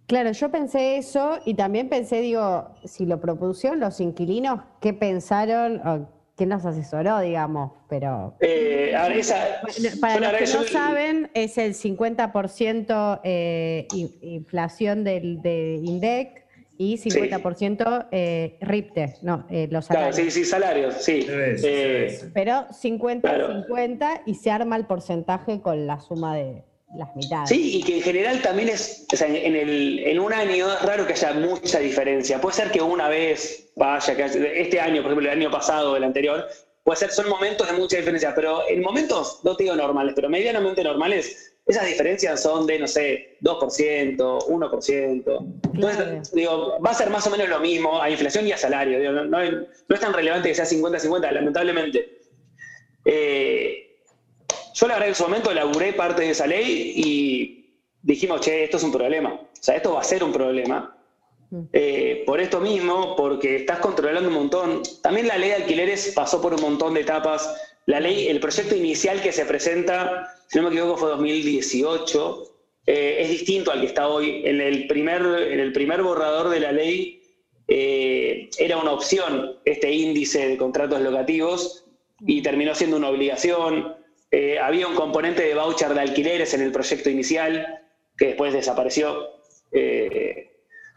Claro, yo pensé eso y también pensé, digo, si lo propusieron los inquilinos, ¿qué pensaron? ¿Quién nos asesoró, digamos? Pero. Eh, a ver, esa, para los que no saben, es el 50% eh, inflación del, de INDEC y 50% sí. eh, RIPTE, no, eh, los salarios. Claro, sí, sí, salarios, sí. Eh, pero 50-50 claro. y se arma el porcentaje con la suma de, las mitades. Sí, y que en general también es, o sea, en, el, en un año es raro que haya mucha diferencia. Puede ser que una vez vaya, que este año, por ejemplo, el año pasado, el anterior, puede ser, son momentos de mucha diferencia, pero en momentos, no te digo normales, pero medianamente normales, esas diferencias son de, no sé, 2%, 1%. Entonces, digo, va a ser más o menos lo mismo a inflación y a salario. no, es tan relevante que sea 50-50, lamentablemente. Eh, yo la verdad en su momento laburé parte de esa ley y dijimos, che, esto es un problema. O sea, esto va a ser un problema. Mm. Eh, por esto mismo, porque estás controlando un montón. También la ley de alquileres pasó por un montón de etapas. La ley, el proyecto inicial que se presenta si no me equivoco fue 2018, eh, es distinto al que está hoy. En el primer, en el primer borrador de la ley eh, era una opción este índice de contratos locativos y terminó siendo una obligación. Eh, había un componente de voucher de alquileres en el proyecto inicial que después desapareció.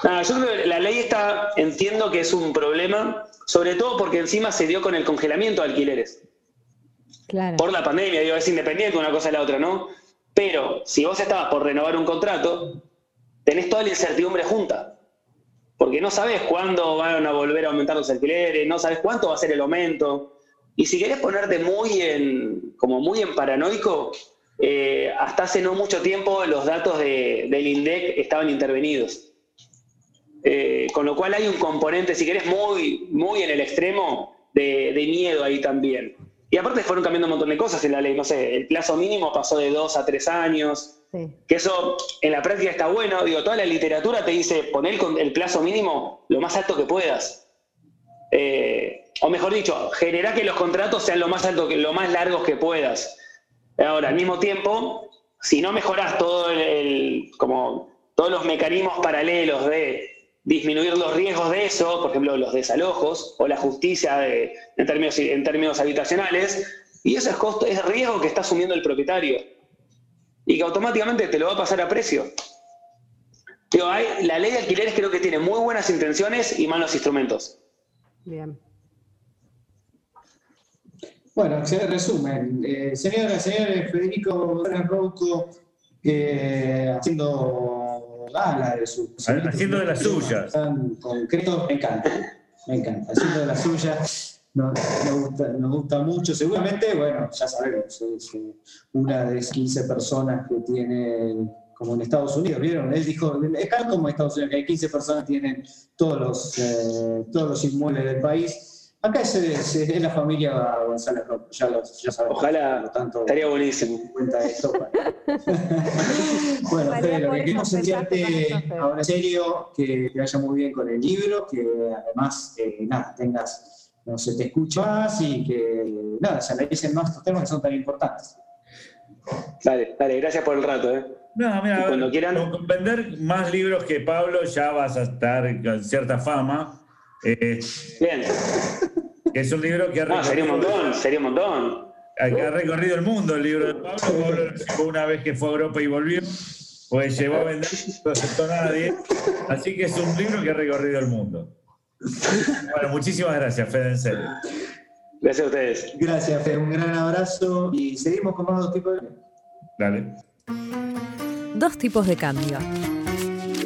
nada, yo creo que la ley está, entiendo que es un problema, sobre todo porque encima se dio con el congelamiento de alquileres. Por la pandemia, digo, es independiente una cosa de la otra, ¿no? Pero si vos estabas por renovar un contrato, tenés toda la incertidumbre junta. Porque no sabes cuándo van a volver a aumentar los alquileres, no sabes cuánto va a ser el aumento. Y si querés ponerte muy en, como muy en paranoico, eh, hasta hace no mucho tiempo los datos del INDEC estaban intervenidos. Eh, con lo cual hay un componente, si querés, muy, muy en el extremo de miedo ahí también. Y aparte fueron cambiando un montón de cosas en la ley, no sé, el plazo mínimo pasó de dos a tres años, que eso en la práctica está bueno, digo, toda la literatura te dice poner el, plazo mínimo lo más alto que puedas. Eh, o mejor dicho, genera que los contratos sean lo más alto que, lo más largos que puedas. Ahora, al mismo tiempo, si no mejoras todo el, como todos los mecanismos paralelos de disminuir los riesgos de eso, por ejemplo, los desalojos o la justicia en, términos, habitacionales, y eso es, costo, es riesgo que está asumiendo el propietario y que automáticamente te lo va a pasar a precio. la ley de alquileres creo que tiene muy buenas intenciones y malos instrumentos. Bien. Bueno, se resumen. Eh, señoras, señores, Federico Rouco, eh, haciendo de su. Haciendo de las suyas. concreto, me encanta. Me encanta. Haciendo de las suyas. Nos, gusta, mucho. Seguramente, bueno, ya sabemos, es una de 15 personas que tiene, como en Estados Unidos, ¿vieron? Él dijo, es como en Estados Unidos, que hay 15 personas que tienen todos los, eh, todos los inmuebles del país Acá es, es, la familia González ya, lo, ya sabemos. Ojalá, tanto, estaría buenísimo. Cuenta esto, *laughs* bueno, Fede, lo que queremos enviarte ahora en serio, que te vaya muy bien con el libro, que además, eh, nada, tengas, no se te escucha más y que, nada, se analicen más estos temas que son tan importantes. Dale, dale, gracias por el rato, ¿eh? No, mira, cuando quieran... con vender más libros que Pablo ya vas a estar con cierta fama eh, Bien. Es un libro que ha recorrido. sería un montón, sería un montón. ha recorrido el mundo el libro de Pablo. Pablo una vez que fue a Europa y volvió, pues llegó a vender, no aceptó nadie. Así que es un libro que ha recorrido el mundo. Bueno, muchísimas gracias, Fede, en serio. Gracias a ustedes. Gracias, Fede. Un gran abrazo y seguimos con más dos tipos de. Dale. Dos tipos de cambio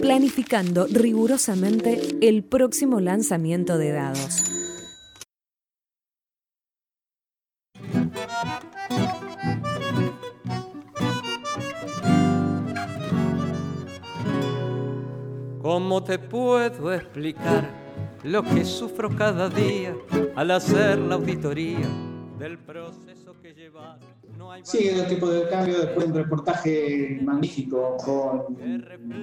planificando rigurosamente el próximo lanzamiento de dados. ¿Cómo te puedo explicar lo que sufro cada día al hacer la auditoría del proceso que lleva? Sigue el tipo de cambio después de un reportaje magnífico con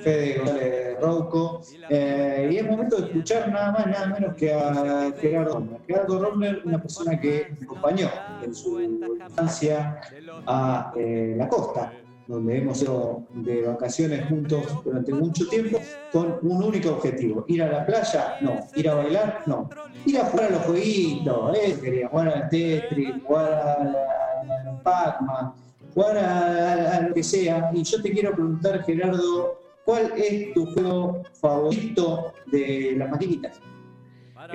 Fede González Rouco. Eh, y es momento de escuchar nada más, nada menos que a Gerardo Romner. Gerardo Romner, una persona que acompañó en su infancia a eh, la costa donde hemos ido de vacaciones juntos durante mucho tiempo con un único objetivo. Ir a la playa, no. Ir a bailar, no. Ir a jugar a los jueguitos, quería jugar al Tetris, jugar al Pac-Man, jugar a, lo que sea. Y yo te quiero preguntar, Gerardo, ¿cuál es tu juego favorito de las maquinitas?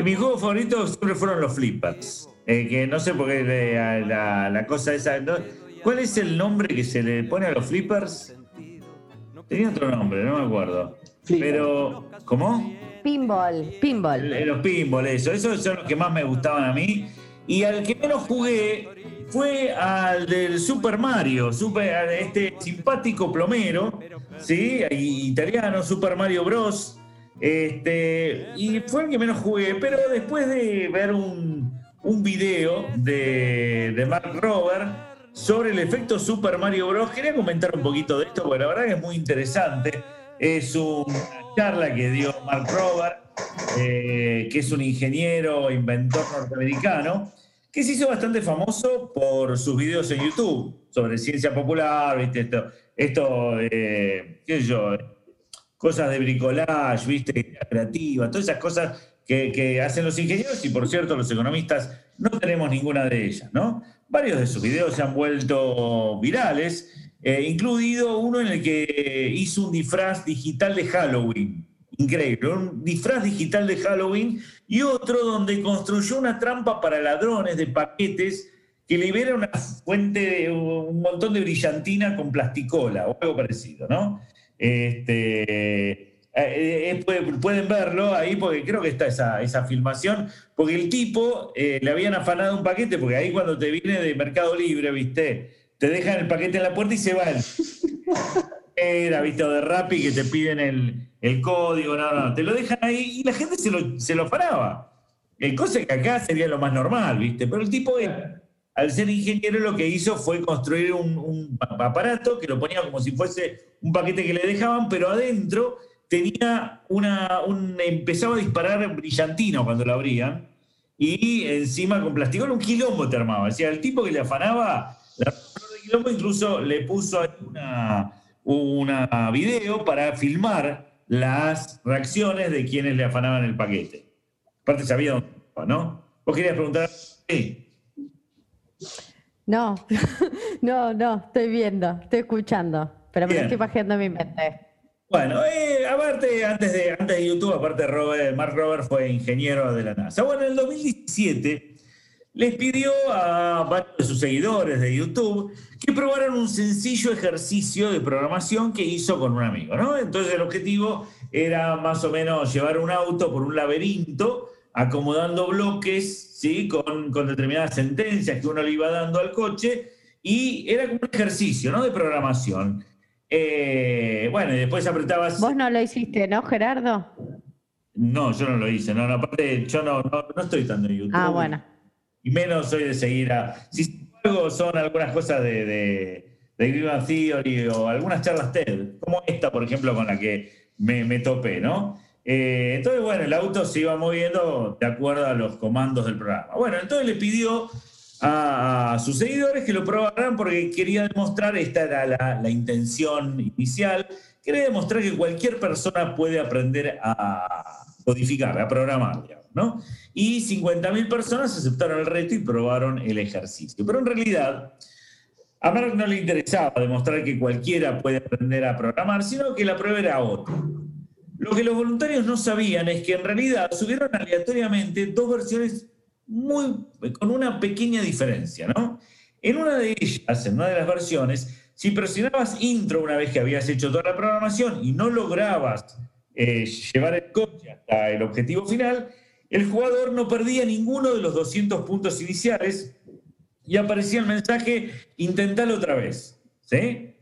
Mi juego favorito siempre fueron los flippers. Eh, que no sé por qué la, la, cosa esa. ¿Cuál es el nombre que se le pone a los flippers? Tenía otro nombre, no me acuerdo. Pero, ¿cómo? Pinball, pinball. Los pinball, eso. Esos son los que más me gustaban a mí. Y al que menos jugué fue al del Super Mario, super, este simpático plomero, ¿sí? Italiano, Super Mario Bros. Este, y fue el que menos jugué, pero después de ver un, un video de, de Mark Robert sobre el efecto Super Mario Bros. Quería comentar un poquito de esto, porque la verdad es muy interesante. Es una charla que dio Mark Robert, eh, que es un ingeniero, inventor norteamericano, que se hizo bastante famoso por sus videos en YouTube sobre ciencia popular. Esto, esto qué sé yo, cosas de bricolage, ¿viste? Creativa, todas esas cosas que, que, hacen los ingenieros y, por cierto, los economistas no tenemos ninguna de ellas, ¿no? Varios de sus videos se han vuelto virales, eh, incluido uno en el que hizo un disfraz digital de Halloween. Increíble, un disfraz digital de Halloween y otro donde construyó una trampa para ladrones de paquetes que libera una fuente, de, un montón de brillantina con plasticola o algo parecido, ¿no? Este, eh, pueden verlo ahí porque creo que está esa, esa filmación, porque el tipo eh, le habían afanado un paquete, porque ahí cuando te viene de Mercado Libre, viste, te dejan el paquete en la puerta y se van. *laughs* Era, viste, o de Rappi que te piden el, el, código, no, no, te lo dejan ahí y la gente se lo, se lo afanaba. El cosa que acá sería lo más normal, viste, pero el tipo, al ser ingeniero, lo que hizo fue construir un, un aparato que lo ponía como si fuese un paquete que le dejaban, pero adentro tenía una, un, empezaba a disparar brillantino cuando lo abrían y encima con plástico un quilombo te armaba. Decía, el tipo que le afanaba la quilombo incluso le puso una, una video para filmar las reacciones de quienes le afanaban el paquete. Aparte sabía dónde estaba, ¿no? ¿Vos querías preguntar? Sí. No, *laughs* no, no, estoy viendo, estoy escuchando, pero me estoy pajeando mi mente. Bueno, eh, aparte, antes de, antes de YouTube, aparte Robert, Mark Robert fue ingeniero de la NASA. Bueno, en el 2017 les pidió a varios de sus seguidores de YouTube que probaran un sencillo ejercicio de programación que hizo con un amigo, ¿no? Entonces el objetivo era más o menos llevar un auto por un laberinto acomodando bloques, ¿sí? Con, con determinadas sentencias que uno le iba dando al coche y era como un ejercicio, ¿no? De programación. Eh, bueno, y después apretabas. Vos no lo hiciste, ¿no, Gerardo? No, yo no lo hice. No, no aparte, yo no, no, estoy tanto en YouTube. Ah, bueno. Y menos soy de seguir a. Si algo son algunas cosas de, de, de Theory o algunas charlas TED, como esta, por ejemplo, con la que me, me topé, ¿no? Eh, entonces, bueno, el auto se iba moviendo de acuerdo a los comandos del programa. Bueno, entonces le pidió a, sus seguidores que lo probaran porque quería demostrar, esta era la, intención inicial, quería demostrar que cualquier persona puede aprender a codificar, a programar, ¿no? Y 50.000 personas aceptaron el reto y probaron el ejercicio. Pero en realidad, a Mark no le interesaba demostrar que cualquiera puede aprender a programar, sino que la prueba era otra. Lo que los voluntarios no sabían es que en realidad subieron aleatoriamente dos versiones muy, con una pequeña diferencia, ¿no? En una de ellas, en una de las versiones, si presionabas intro una vez que habías hecho toda la programación y no lograbas eh, llevar el coche hasta el objetivo final, el jugador no perdía ninguno de los 200 puntos iniciales y aparecía el mensaje, intentalo otra vez. ¿sí?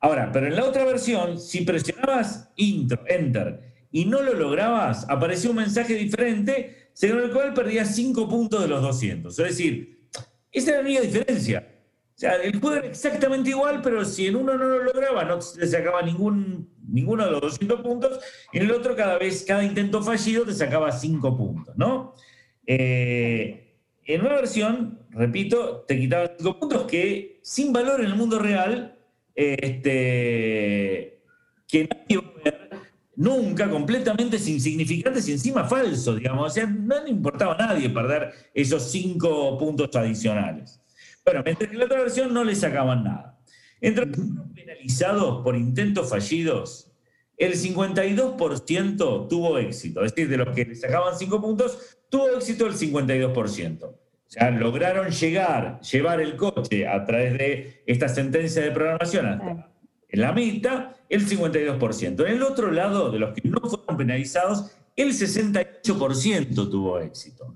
Ahora, pero en la otra versión, si presionabas intro, enter, y no lo lograbas, aparecía un mensaje diferente según el cual perdía 5 puntos de los 200. Es decir, esa era la única diferencia. O sea, el juego era exactamente igual, pero si en uno no lo lograba, no le sacaba ningún, ninguno de los 200 puntos, y en el otro, cada vez, cada intento fallido te sacaba 5 puntos, ¿no? Eh, en una versión, repito, te quitaba 5 puntos que, sin valor en el mundo real, este, que nadie va a ver, nunca, completamente insignificantes y encima falsos, digamos. O sea, no le importaba a nadie perder esos cinco puntos adicionales. Bueno, mientras que en la otra versión no le sacaban nada. Entre los penalizados por intentos fallidos, el 52% tuvo éxito. Es decir, de los que le sacaban cinco puntos, tuvo éxito el 52%. O sea, lograron llegar, llevar el coche a través de esta sentencia de programación hasta en la meta, el 52%. En el otro lado, de los que no fueron penalizados, el 68% tuvo éxito.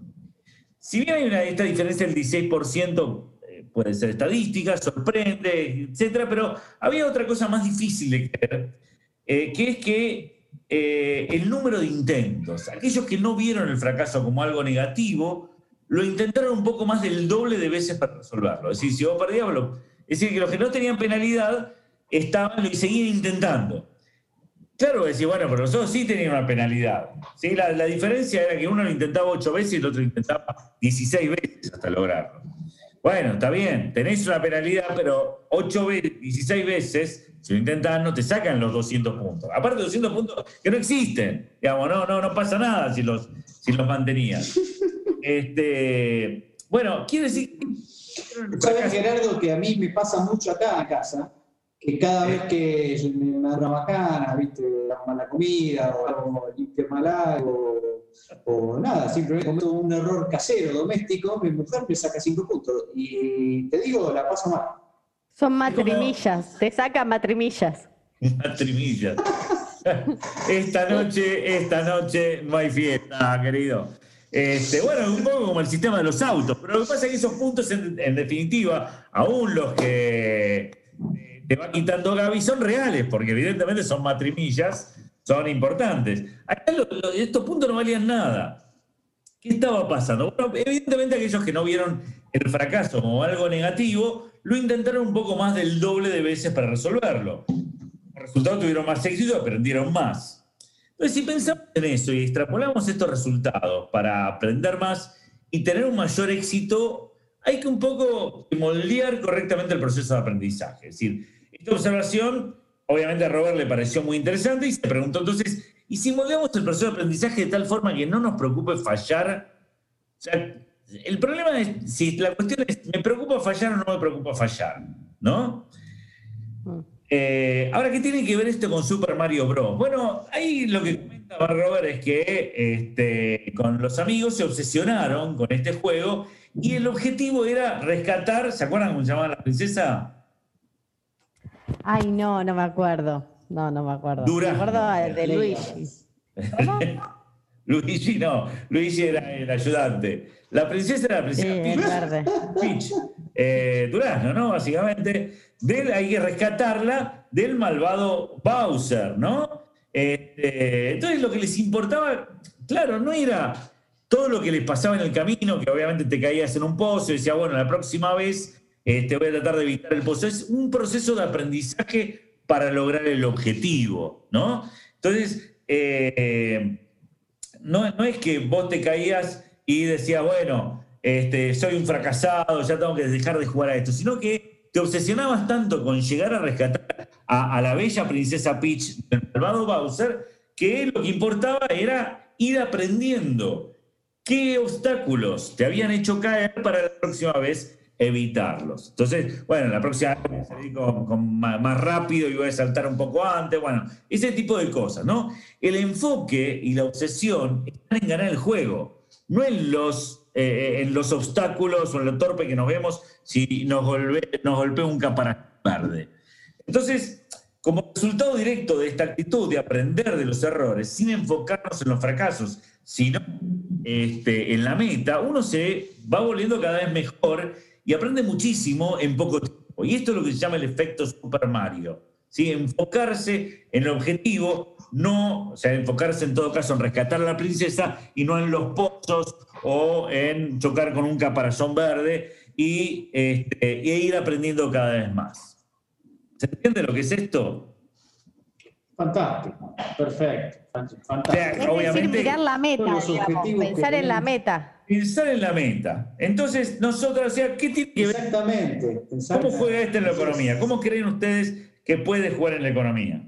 Si bien hay una, esta diferencia del 16%, eh, puede ser estadística, sorprende, etcétera, pero había otra cosa más difícil de creer, eh, que es que eh, el número de intentos, aquellos que no vieron el fracaso como algo negativo, lo intentaron un poco más del doble de veces para resolverlo. Es decir, si vos perdías, es decir, que los que no tenían penalidad estaban y seguían intentando. Claro, decir, bueno, pero nosotros sí tenían una penalidad. ¿sí? La, la, diferencia era que uno lo intentaba ocho veces y el otro intentaba 16 veces hasta lograrlo. Bueno, está bien, tenéis una penalidad, pero 8 veces, 16 veces, si lo intentas, no te sacan los 200 puntos. Aparte de 200 puntos que no existen. Digamos, no, no, no pasa nada si los, si los mantenías. *laughs* Este, bueno, quiere decir... ¿Sabes, Gerardo, que a mí me pasa mucho acá en casa? que cada vez que me da una bacana, viste, la mala comida, o, limpio mal algo, o, nada, simplemente cometo un error casero, doméstico, mi mujer me saca cinco puntos. Y te digo, la paso mal. Son matrimillas, te sacan matrimillas. Matrimillas. *laughs* esta noche, esta noche no hay fiesta, querido. Este, bueno, un poco como el sistema de los autos, pero lo que pasa es que esos puntos, en, en definitiva, aún los que te va quitando Gaby son reales, porque evidentemente son matrimillas, son importantes. Acá estos puntos no valían nada. ¿Qué estaba pasando? Bueno, evidentemente aquellos que no vieron el fracaso como algo negativo, lo intentaron un poco más del doble de veces para resolverlo. Como resultado tuvieron más éxito, aprendieron más. Entonces, si pensamos en eso y extrapolamos estos resultados para aprender más y tener un mayor éxito, hay que un poco moldear correctamente el proceso de aprendizaje. Es decir, esta observación, obviamente a Robert le pareció muy interesante y se preguntó entonces, ¿y si moldeamos el proceso de aprendizaje de tal forma que no nos preocupe fallar? O sea, el problema es, si la cuestión es, ¿me preocupa fallar o no me preocupa fallar? ¿No? Eh, ahora, ¿qué tiene que ver esto con Super Mario Bros? Bueno, ahí lo que comenta Robert es que este, con los amigos se obsesionaron con este juego y el objetivo era rescatar, ¿se acuerdan cómo se llamaba la princesa? Ay, no, no me acuerdo. No, no me acuerdo. Me acuerdo de Luigi. *laughs* Luigi no, Luigi era el ayudante. La princesa era la princesa Peach. Eh, Durazno, ¿no? Básicamente, hay que rescatarla del malvado Bowser, ¿no? Este, entonces lo que les importaba, claro, no era todo lo que les pasaba en el camino, que obviamente te caías en un pozo y decía, bueno, la próxima vez este, voy a tratar de evitar el. Es un proceso de aprendizaje para lograr el objetivo, ¿no? Entonces, eh, no, es que vos te caías y decías, bueno, este, soy un fracasado, ya tengo que dejar de jugar a esto, sino que te obsesionabas tanto con llegar a rescatar a, a la bella princesa Peach del malvado Bowser, que lo que importaba era ir aprendiendo qué obstáculos te habían hecho caer para la próxima vez evitarlos. Entonces, bueno, la próxima vez voy a salir más, rápido y voy a saltar un poco antes, bueno, ese tipo de cosas, ¿no? El enfoque y la obsesión están en ganar el juego, no en los, eh, en los obstáculos o en lo torpe que nos vemos si nos, nos golpea un caparazón verde. Entonces, como resultado directo de esta actitud de aprender de los errores, sin enfocarnos en los fracasos, sino este, en la meta, uno se va volviendo cada vez mejor y aprende muchísimo en poco tiempo. Y esto es lo que se llama el efecto Super Mario. ¿sí? Enfocarse en el objetivo, no, o sea, enfocarse en todo caso en rescatar a la princesa y no en los pozos o en chocar con un caparazón verde y, este, ir aprendiendo cada vez más. ¿Se entiende lo que es esto? Fantástico, perfecto. Fantástico. obviamente, decir, mirar la meta, pensar en la meta pensar en la meta. Entonces, nosotros, o sea, ¿qué tiene que ver? Exactamente. ¿Cómo juega este en la economía? ¿Cómo creen ustedes que puede jugar en la economía?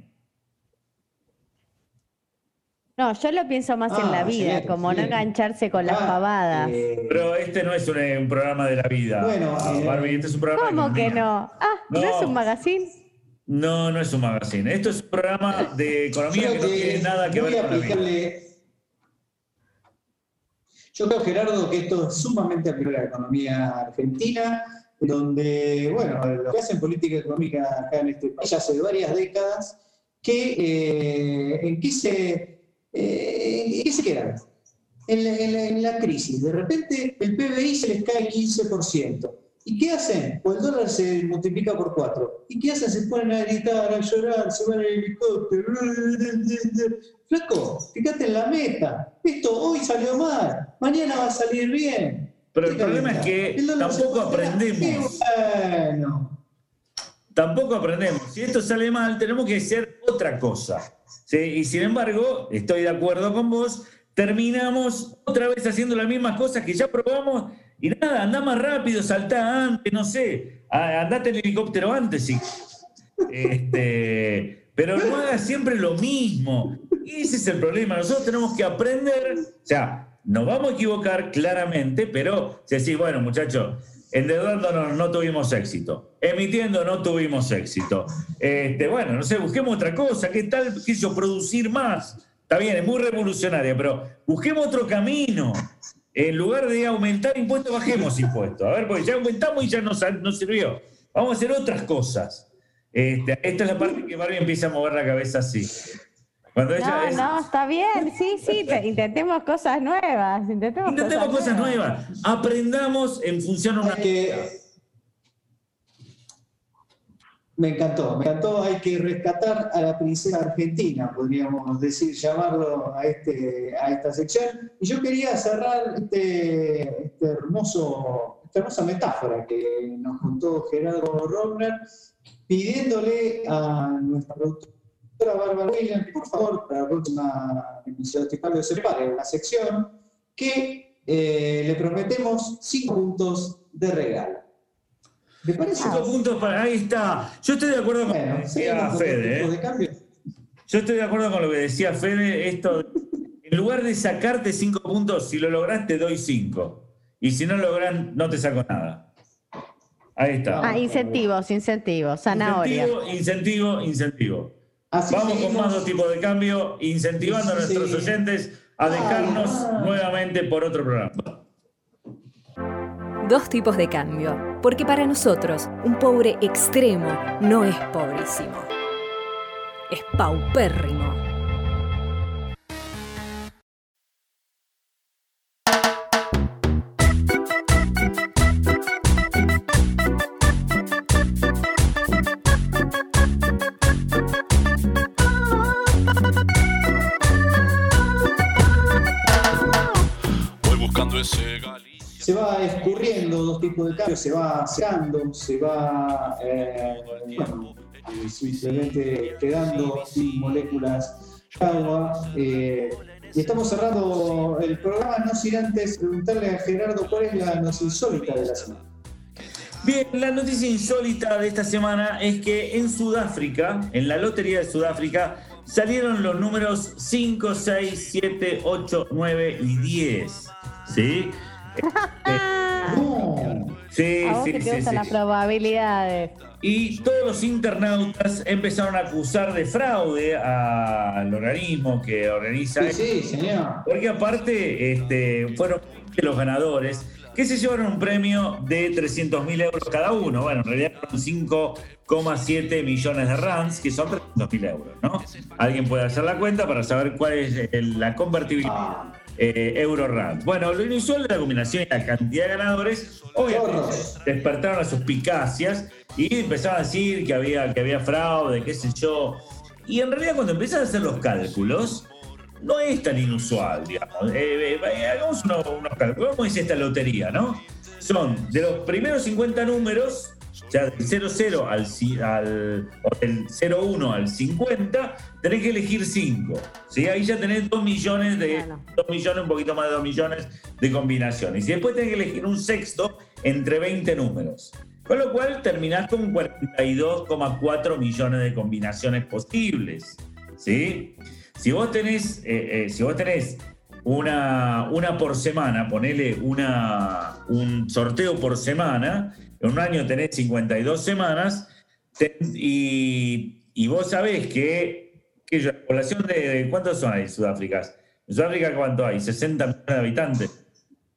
No, yo lo pienso más en la ah, vida, como no engancharse con las ah, pavadas. Eh, Pero este no es un, programa de la vida. Bueno, eh, Barbie, este es un programa ¿Cómo que no? Ah, ¿no, es un magazine? No, no es un magazine. Esto es un programa de economía que no tiene nada que ver con la vida. Yo creo, Gerardo, que esto es sumamente aplicable a la economía argentina. donde, bueno, lo que hacen política económica acá en este país hace varias décadas, que, eh, ¿en, qué se, eh, se quedan? En la, en la crisis. De repente el PBI se les cae 15%. ¿Y qué hacen? Pues el dólar se multiplica por cuatro. ¿Y qué hacen? Se ponen a gritar, a llorar, se van al helicóptero. Flaco, fíjate en la meta. Esto hoy salió mal, mañana va a salir bien. Pero el problema es que tampoco aprendemos. Bueno. Tampoco aprendemos. Si esto sale mal, tenemos que hacer otra cosa. Y sin embargo, estoy de acuerdo con vos, terminamos otra vez haciendo las mismas cosas que ya probamos y nada, anda más rápido, saltá antes, no sé, andate en helicóptero antes, sí. Este, pero no hagas siempre lo mismo. Y ese es el problema. Nosotros tenemos que aprender, o sea, nos vamos a equivocar claramente, pero si decís, bueno, muchachos, endeudándonos no tuvimos éxito, emitiendo no tuvimos éxito. Este, bueno, no sé, busquemos otra cosa, ¿qué tal quiso producir más? Está bien, es muy revolucionaria, pero busquemos otro camino en lugar de aumentar impuestos, bajemos impuestos. A ver, porque ya aumentamos y ya no, sirvió. Vamos a hacer otras cosas. Este, esta es la parte que Barbie empieza a mover la cabeza así. no, no, está bien, sí, sí, intentemos cosas nuevas. Intentemos, cosas, nuevas. Aprendamos en función a una... Que me encantó, me encantó. Hay que rescatar a la princesa argentina, podríamos decir, llamarlo a, este, esta sección. Y yo quería cerrar este, este hermoso, esta hermosa metáfora que nos contó Gerardo Romner, pidiéndole a nuestra productora Bárbara Williams, por favor, para la próxima emisión de Separe, la sección, que eh, le prometemos cinco puntos de regalo. ¿Me parece? Cinco puntos para. Ahí está. Yo estoy de acuerdo con lo que decía Fede. ¿eh? Yo estoy de acuerdo con lo que decía Fede. Esto, en lugar de sacarte cinco puntos, si lo lograste, doy cinco. Y si no logran, no te saco nada. Ahí está. Ah, incentivos, incentivos, zanahoria. Incentivo, incentivo, incentivo. Vamos con más dos tipos de cambio, incentivando a nuestros oyentes a dejarnos nuevamente por otro programa. Dos tipos de cambio, porque para nosotros un pobre extremo no es pobrísimo, es paupérrimo. De cambios, se va secando, se va eh, simplemente quedando sin moléculas de agua. Eh, y estamos cerrando el programa, no sin antes preguntarle a Gerardo cuál es la noticia insólita de la semana. Bien, la noticia insólita de esta semana es que en Sudáfrica, en la Lotería de Sudáfrica, salieron los números 5, 6, 7, 8, 9 y 10. ¿Sí? *laughs* Sí, sí, sí, las probabilidades. Y todos los internautas empezaron a acusar de fraude al organismo que organiza. Sí, sí, señor. Porque aparte este, fueron los ganadores que se llevaron un premio de 300 mil euros cada uno. Bueno, en realidad fueron 5,7 millones de rands, que son 300 mil euros, ¿no? Alguien puede hacer la cuenta para saber cuál es la convertibilidad. Ah eh, Euro Bueno, lo inusual de la combinación y la cantidad de ganadores, obviamente, despertaron a sus picacias y empezaron a decir que había, que había fraude, qué sé yo. Y en realidad, cuando empiezan a hacer los cálculos, no es tan inusual, digamos. Eh, eh, hagamos unos, unos cálculos. ¿Cómo dice esta lotería, no? Son de los primeros 50 números, sea, del 00 al, al o del 01 al 50, tenés que elegir 5. ¿sí? Ahí ya tenés 2 millones de 2 millones, un poquito más de 2 millones de combinaciones. Y después tenés que elegir un sexto entre 20 números. Con lo cual terminás con 42,4 millones de combinaciones posibles. ¿sí? Si vos tenés, eh, eh, si vos tenés una, una por semana, ponele una, un sorteo por semana, en un año tenés 52 semanas y, y, vos sabés que, que, la población de, ¿Cuántos son ahí en Sudáfrica? En Sudáfrica, ¿cuánto hay? 60 millones de habitantes.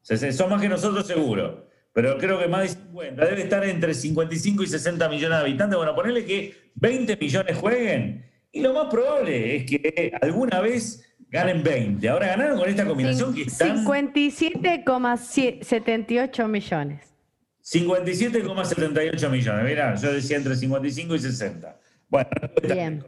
Son más que nosotros seguro. pero creo que más de 50. Debe estar entre 55 y 60 millones de habitantes. Bueno, ponerle que 20 millones jueguen. Y lo más probable es que alguna vez ganen 20. Ahora ganaron con esta combinación que están. 57,78 millones. 57,78 millones. Mirá, yo decía entre 55 y 60. Bueno, Bien.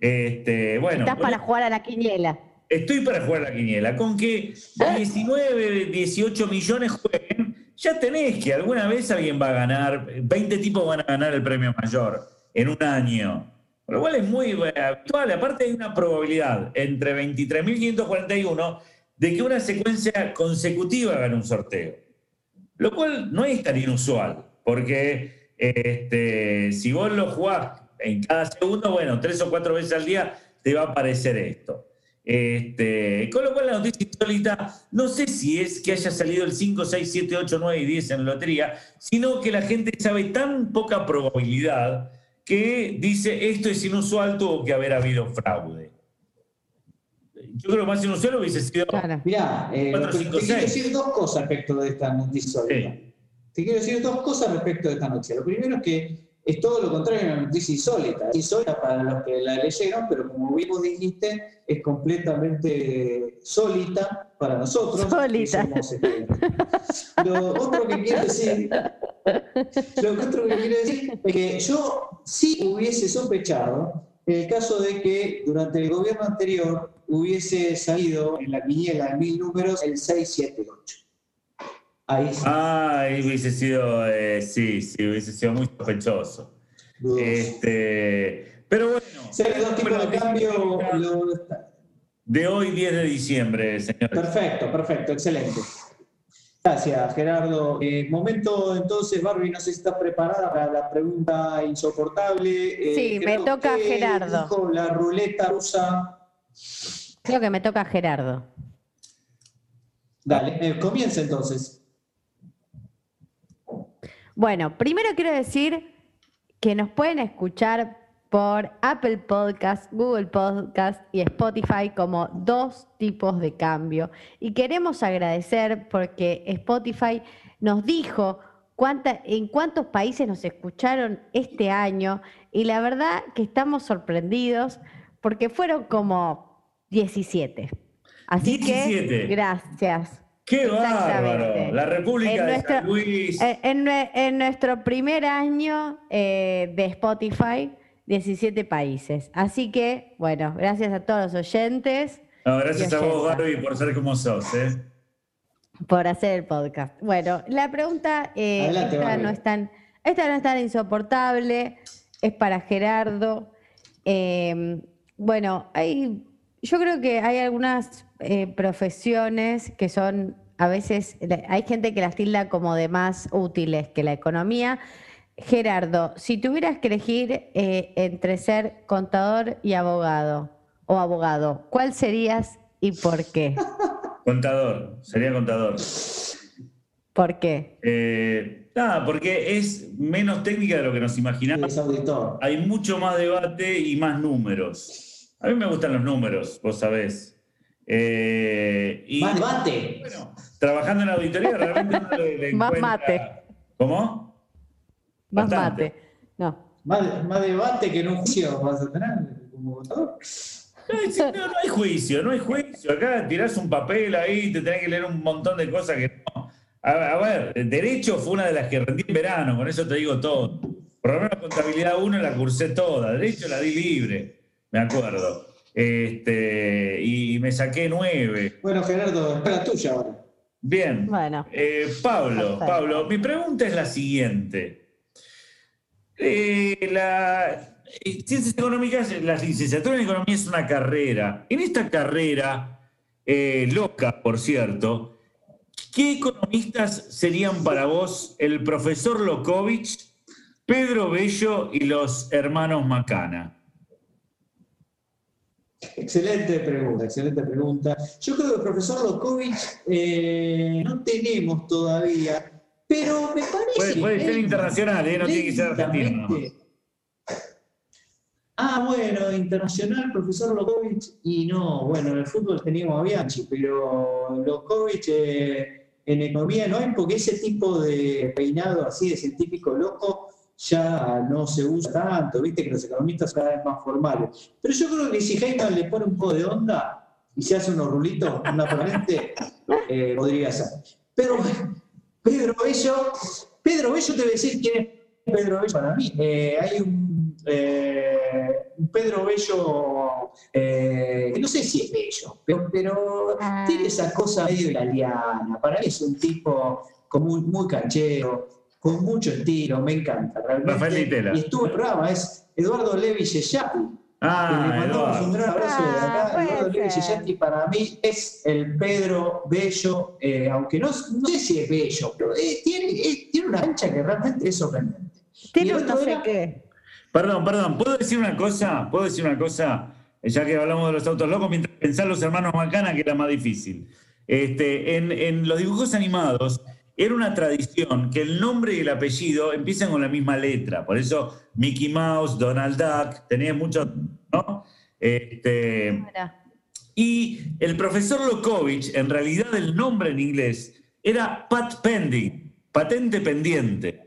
Este, bueno, Estás para jugar a la quiniela. Estoy para jugar la quiniela. Con que 19, 18 millones jueguen, ya tenés que alguna vez alguien va a ganar, 20 tipos van a ganar el premio mayor en un año. Por lo cual es muy habitual. Aparte hay una probabilidad entre 23.541 de que una secuencia consecutiva gane un sorteo. Lo cual no es tan inusual, porque este, si vos lo jugás en cada segundo, bueno, tres o cuatro veces al día te va a aparecer esto. Este, con lo cual la noticia insólita, no sé si es que haya salido el 5, 6, 7, 8, 9 y 10 en lotería, sino que la gente sabe tan poca probabilidad que dice esto es inusual, tuvo que haber habido fraude. Yo creo que más inusual hubiese sido... Claro. Mirá, eh, Cuatro, te- cinco, te quiero decir dos cosas respecto de esta noticia. Sí. Te quiero decir dos cosas respecto de esta noticia. Lo primero es que es todo lo contrario a una noticia insólita. Es insólita para los que la leyeron, pero como bien vos dijiste, es completamente sólita para nosotros. Sólita. este, Lo otro que quiero decir, lo otro que quiero decir es que yo sí hubiese sospechado en el caso de que durante el gobierno anterior hubiese salido en la quiniela de mil números el 678. Ahí sí. Ay, hubiese sido, eh, sí, sí, hubiese sido muy sospechoso. dudoso. Este, pero bueno, Ser dos tipos de cambio. lo- de hoy 10 de diciembre, señor. Perfecto, perfecto, excelente. Gracias, Gerardo. Eh, momento entonces, Barbie, no sé si estás preparada para la pregunta insoportable. Eh, Sí, me toca ¿qué Gerardo. dijo la ruleta rusa. Creo que me toca Gerardo. Dale, eh, comienza entonces. Bueno, primero quiero decir que nos pueden escuchar por Apple Podcast, Google Podcast y Spotify como dos tipos de cambio. Y queremos agradecer porque Spotify nos dijo cuánta- en cuántos países nos escucharon este año y la verdad que estamos sorprendidos porque fueron como 17. Así 17. que gracias. ¡Qué bárbaro! La República En de nuestro- San Luis. En, en nue- en nuestro primer año eh, de Spotify, 17 países. Así que, bueno, gracias a todos los oyentes No, gracias a vos. Barbie, por ser como sos. ¿eh? por hacer el podcast. Bueno, la pregunta, eh, Adelante, esta, Barbie. no es tan, esta no es tan insoportable, es para Gerardo. Eh, bueno, hay, yo creo que hay algunas eh, profesiones que son, a veces, hay gente que las tilda como de más útiles que la economía. Gerardo, si tuvieras que elegir eh, entre ser contador y abogado, o abogado, ¿cuál serías y por qué? *laughs* Contador, sería contador. ¿Por qué? Eh, nada, porque es menos técnica de lo que nos imaginamos. Es auditor. Hay mucho más debate y más números. A mí me gustan los números, vos sabés. Eh, y, Más debate. Bueno, trabajando en la auditoría realmente uno le, le Más encuentra- mate. ¿Cómo? Más Bastante. mate. No. Más, más debate que en un juicio vas a tener como votador. No, no, no hay juicio, no hay juicio. Acá tirás un papel ahí, te tenés que leer un montón de cosas que no. A, a ver, Derecho fue una de las que rendí en verano, con eso te digo todo. Por lo menos contabilidad 1 la cursé toda, Derecho la di libre, me acuerdo. Este, y me saqué nueve. Bueno, Gerardo, es la tuya ahora. Bien. Bueno. Eh, Pablo, Perfecto. Pablo, mi pregunta es la siguiente. Eh, la, eh, ciencias económicas, la licenciatura en economía es una carrera. En esta carrera, eh, loca, por cierto, ¿qué economistas serían para vos el profesor Lokovich, Pedro Bello y los hermanos Macana? Excelente pregunta, excelente pregunta. Yo creo que el profesor Lokovic eh, no tenemos todavía, pero me parece. Puede, puede ser internacional, ¿eh? no tiene que ser argentino. Ah, bueno, internacional, profesor Lokovic, y no, bueno, en el fútbol teníamos a Bianchi, pero Lokovic, eh, en economía no hay, porque ese tipo de peinado así de científico loco ya no se usa tanto, viste que los economistas cada vez más formales. Pero yo creo que si Heyman le pone un poco de onda y se hace unos rulitos, una aparente, *laughs* eh, podría ser. Pero Pedro Bello, Pedro Bello te voy a decir quién es Pedro Bello para mí. Eh, hay un, eh, un Pedro Bello, que no sé si es bello, pero, pero tiene esa cosa medio italiana. Para mí es un tipo como muy, muy canchero, con mucho estilo, me encanta. Realmente. Rafael Ditela. Y estuvo en el programa, es Eduardo Levi Yeyapi. le Ah, mandamos un Eduardo. gran abrazo de Ah, acá. puede Eduardo Levi ser. Yeyapi para mí es el Pedro Bello, eh, aunque no, no sé si es bello, pero eh, tiene, eh, tiene una ancha que realmente es sorprendente. Tiene un no sé era- qué. Perdón, perdón, ¿puedo decir una cosa? ¿Puedo decir una cosa? Ya que hablamos de los autos locos, mientras pensar los hermanos Macana, que era más difícil. Este, en, en los dibujos animados era una tradición que el nombre y el apellido empiezan con la misma letra. Por eso Mickey Mouse, Donald Duck, tenía muchos, ¿no? Este, y el profesor Lokovich, en realidad el nombre en inglés era Pat Pending, patente pendiente.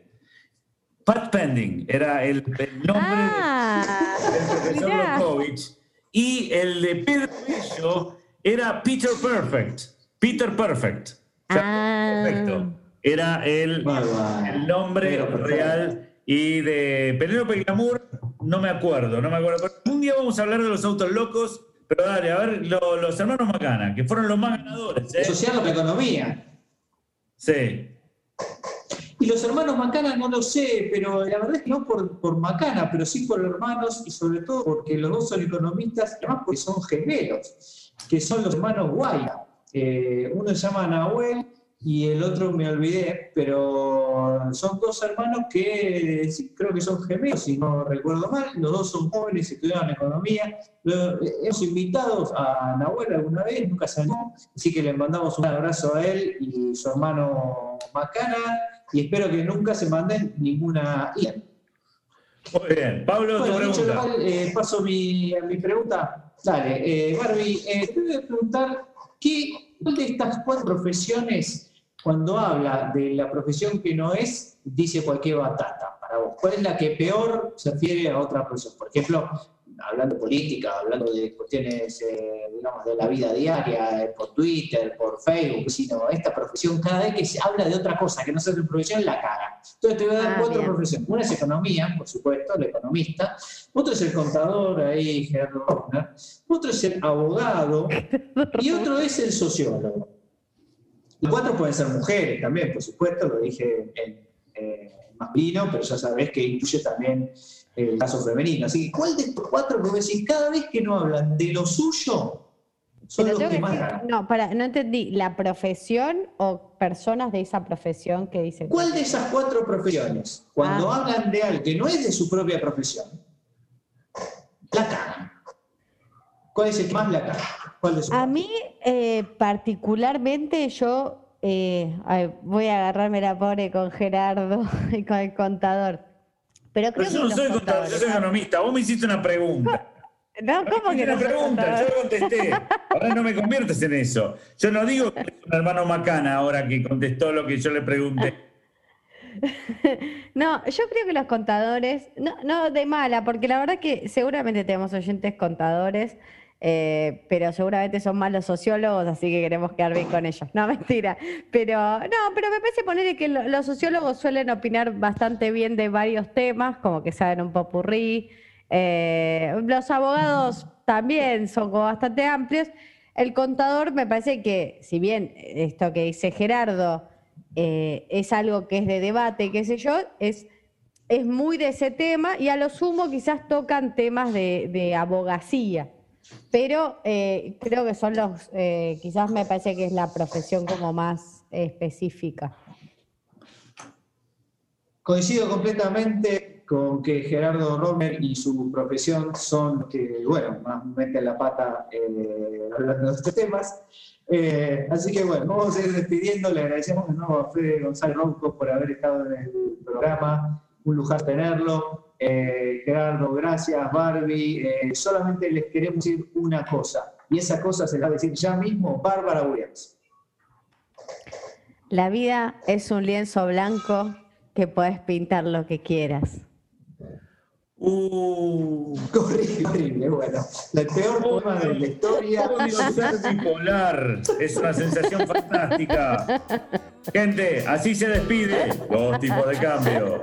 Pat Pending era el, el nombre Ah, del profesor mirá. Lokovich. Y el de Pedro Bello era Peter Perfect. Peter Perfect. O sea, Ah. Perfecto. Era el, el nombre real. Y de Penélope Glamour, no me acuerdo, no me acuerdo. Pero un día vamos a hablar de los autos locos. Pero dale, a ver, lo- los hermanos Macana, que fueron los más ganadores. ¿eh? La economía. Sí. Y los hermanos Macana no lo sé, pero la verdad es que no por, por Macana, pero sí por hermanos y sobre todo porque los dos son economistas, y además porque son gemelos, que son los hermanos Guaya. Eh, uno se llama Nahuel y el otro me olvidé, pero son dos hermanos que sí, creo que son gemelos, si no recuerdo mal. Los dos son jóvenes, estudiaron economía. Hemos invitado a Nahuel alguna vez, nunca salió, así que le mandamos un abrazo a él y su hermano Macana y espero que nunca se manden ninguna IA. Muy bien. Pablo, Bueno, tu dicho lo pregunta. cual, eh, paso mi, a mi pregunta. Dale, eh, Barbie, eh, te voy a preguntar, ¿qué, ¿cuál de estas cuatro profesiones, cuando habla de la profesión que no es, dice cualquier batata para vos? ¿Cuál es la que peor se refiere a otra profesión? Por ejemplo, hablando de política, hablando de cuestiones, eh, digamos, de la vida diaria, eh, por Twitter, por Facebook, sino esta profesión, cada vez que se habla de otra cosa que no sea tu profesión, la caga. Entonces te voy a dar Ah, cuatro bien. profesiones. Una es economía, por supuesto, el economista. Otro es el contador, ahí Gerardo. Otro es el abogado. *laughs* Y otro es el sociólogo. Los cuatro pueden ser mujeres también, por supuesto, lo dije en eh, masculino, pero ya sabés que incluye también el caso femenino. Así que, ¿cuál de estos cuatro? Porque si cada vez que no hablan de lo suyo, son Pero los que que más ganan. no, para, no entendí. ¿La profesión o personas de esa profesión que dicen? ¿Cuál de esas cuatro profesiones, cuando Ah. hablan de algo que no es de su propia profesión, la cagan? ¿Cuál es el que más la caga? ¿Cuál de sus A mí, eh, particularmente, yo eh, ay, voy a agarrarme la pobre con Gerardo *laughs* y con el contador. Pero creo Pero yo que no soy contador, yo soy economista. Vos me hiciste una pregunta. No, ¿cómo que una no pregunta, yo contesté. Ahora no me conviertes en eso. Yo no digo que es un hermano Macana ahora que contestó lo que yo le pregunté. *laughs* No, yo creo que los contadores, no, no de mala, porque la verdad que seguramente tenemos oyentes contadores, eh, pero seguramente son malos sociólogos, así que queremos quedar bien con ellos. No, mentira. Pero no, pero me parece poner que lo- los sociólogos suelen opinar bastante bien de varios temas, como que saben un popurrí. Eh, los abogados también son bastante amplios. El contador me parece que, si bien esto que dice Gerardo eh, es algo que es de debate, qué sé yo, es, es muy de ese tema y a lo sumo quizás tocan temas de abogacía. Pero eh, creo que son los, eh, quizás me parece que es la profesión como más específica. Coincido completamente con que Gerardo Romer y su profesión son que, bueno, más meten la pata eh, hablando de estos temas. Así que bueno, vamos a ir despidiendo. Le agradecemos de nuevo a Fede González Ronco por haber estado en el programa. Un lujar tenerlo. Eh, Gerardo, gracias. Barbie. Eh, solamente les queremos decir una cosa. Y esa cosa se la va a decir ya mismo Bárbara Williams. La vida es un lienzo blanco que puedes pintar lo que quieras. Uh, *laughs* Horrible, horrible, bueno. El peor poema de la historia. bipolar. Es una sensación fantástica. Gente, así se despide. Dos tipos de cambio.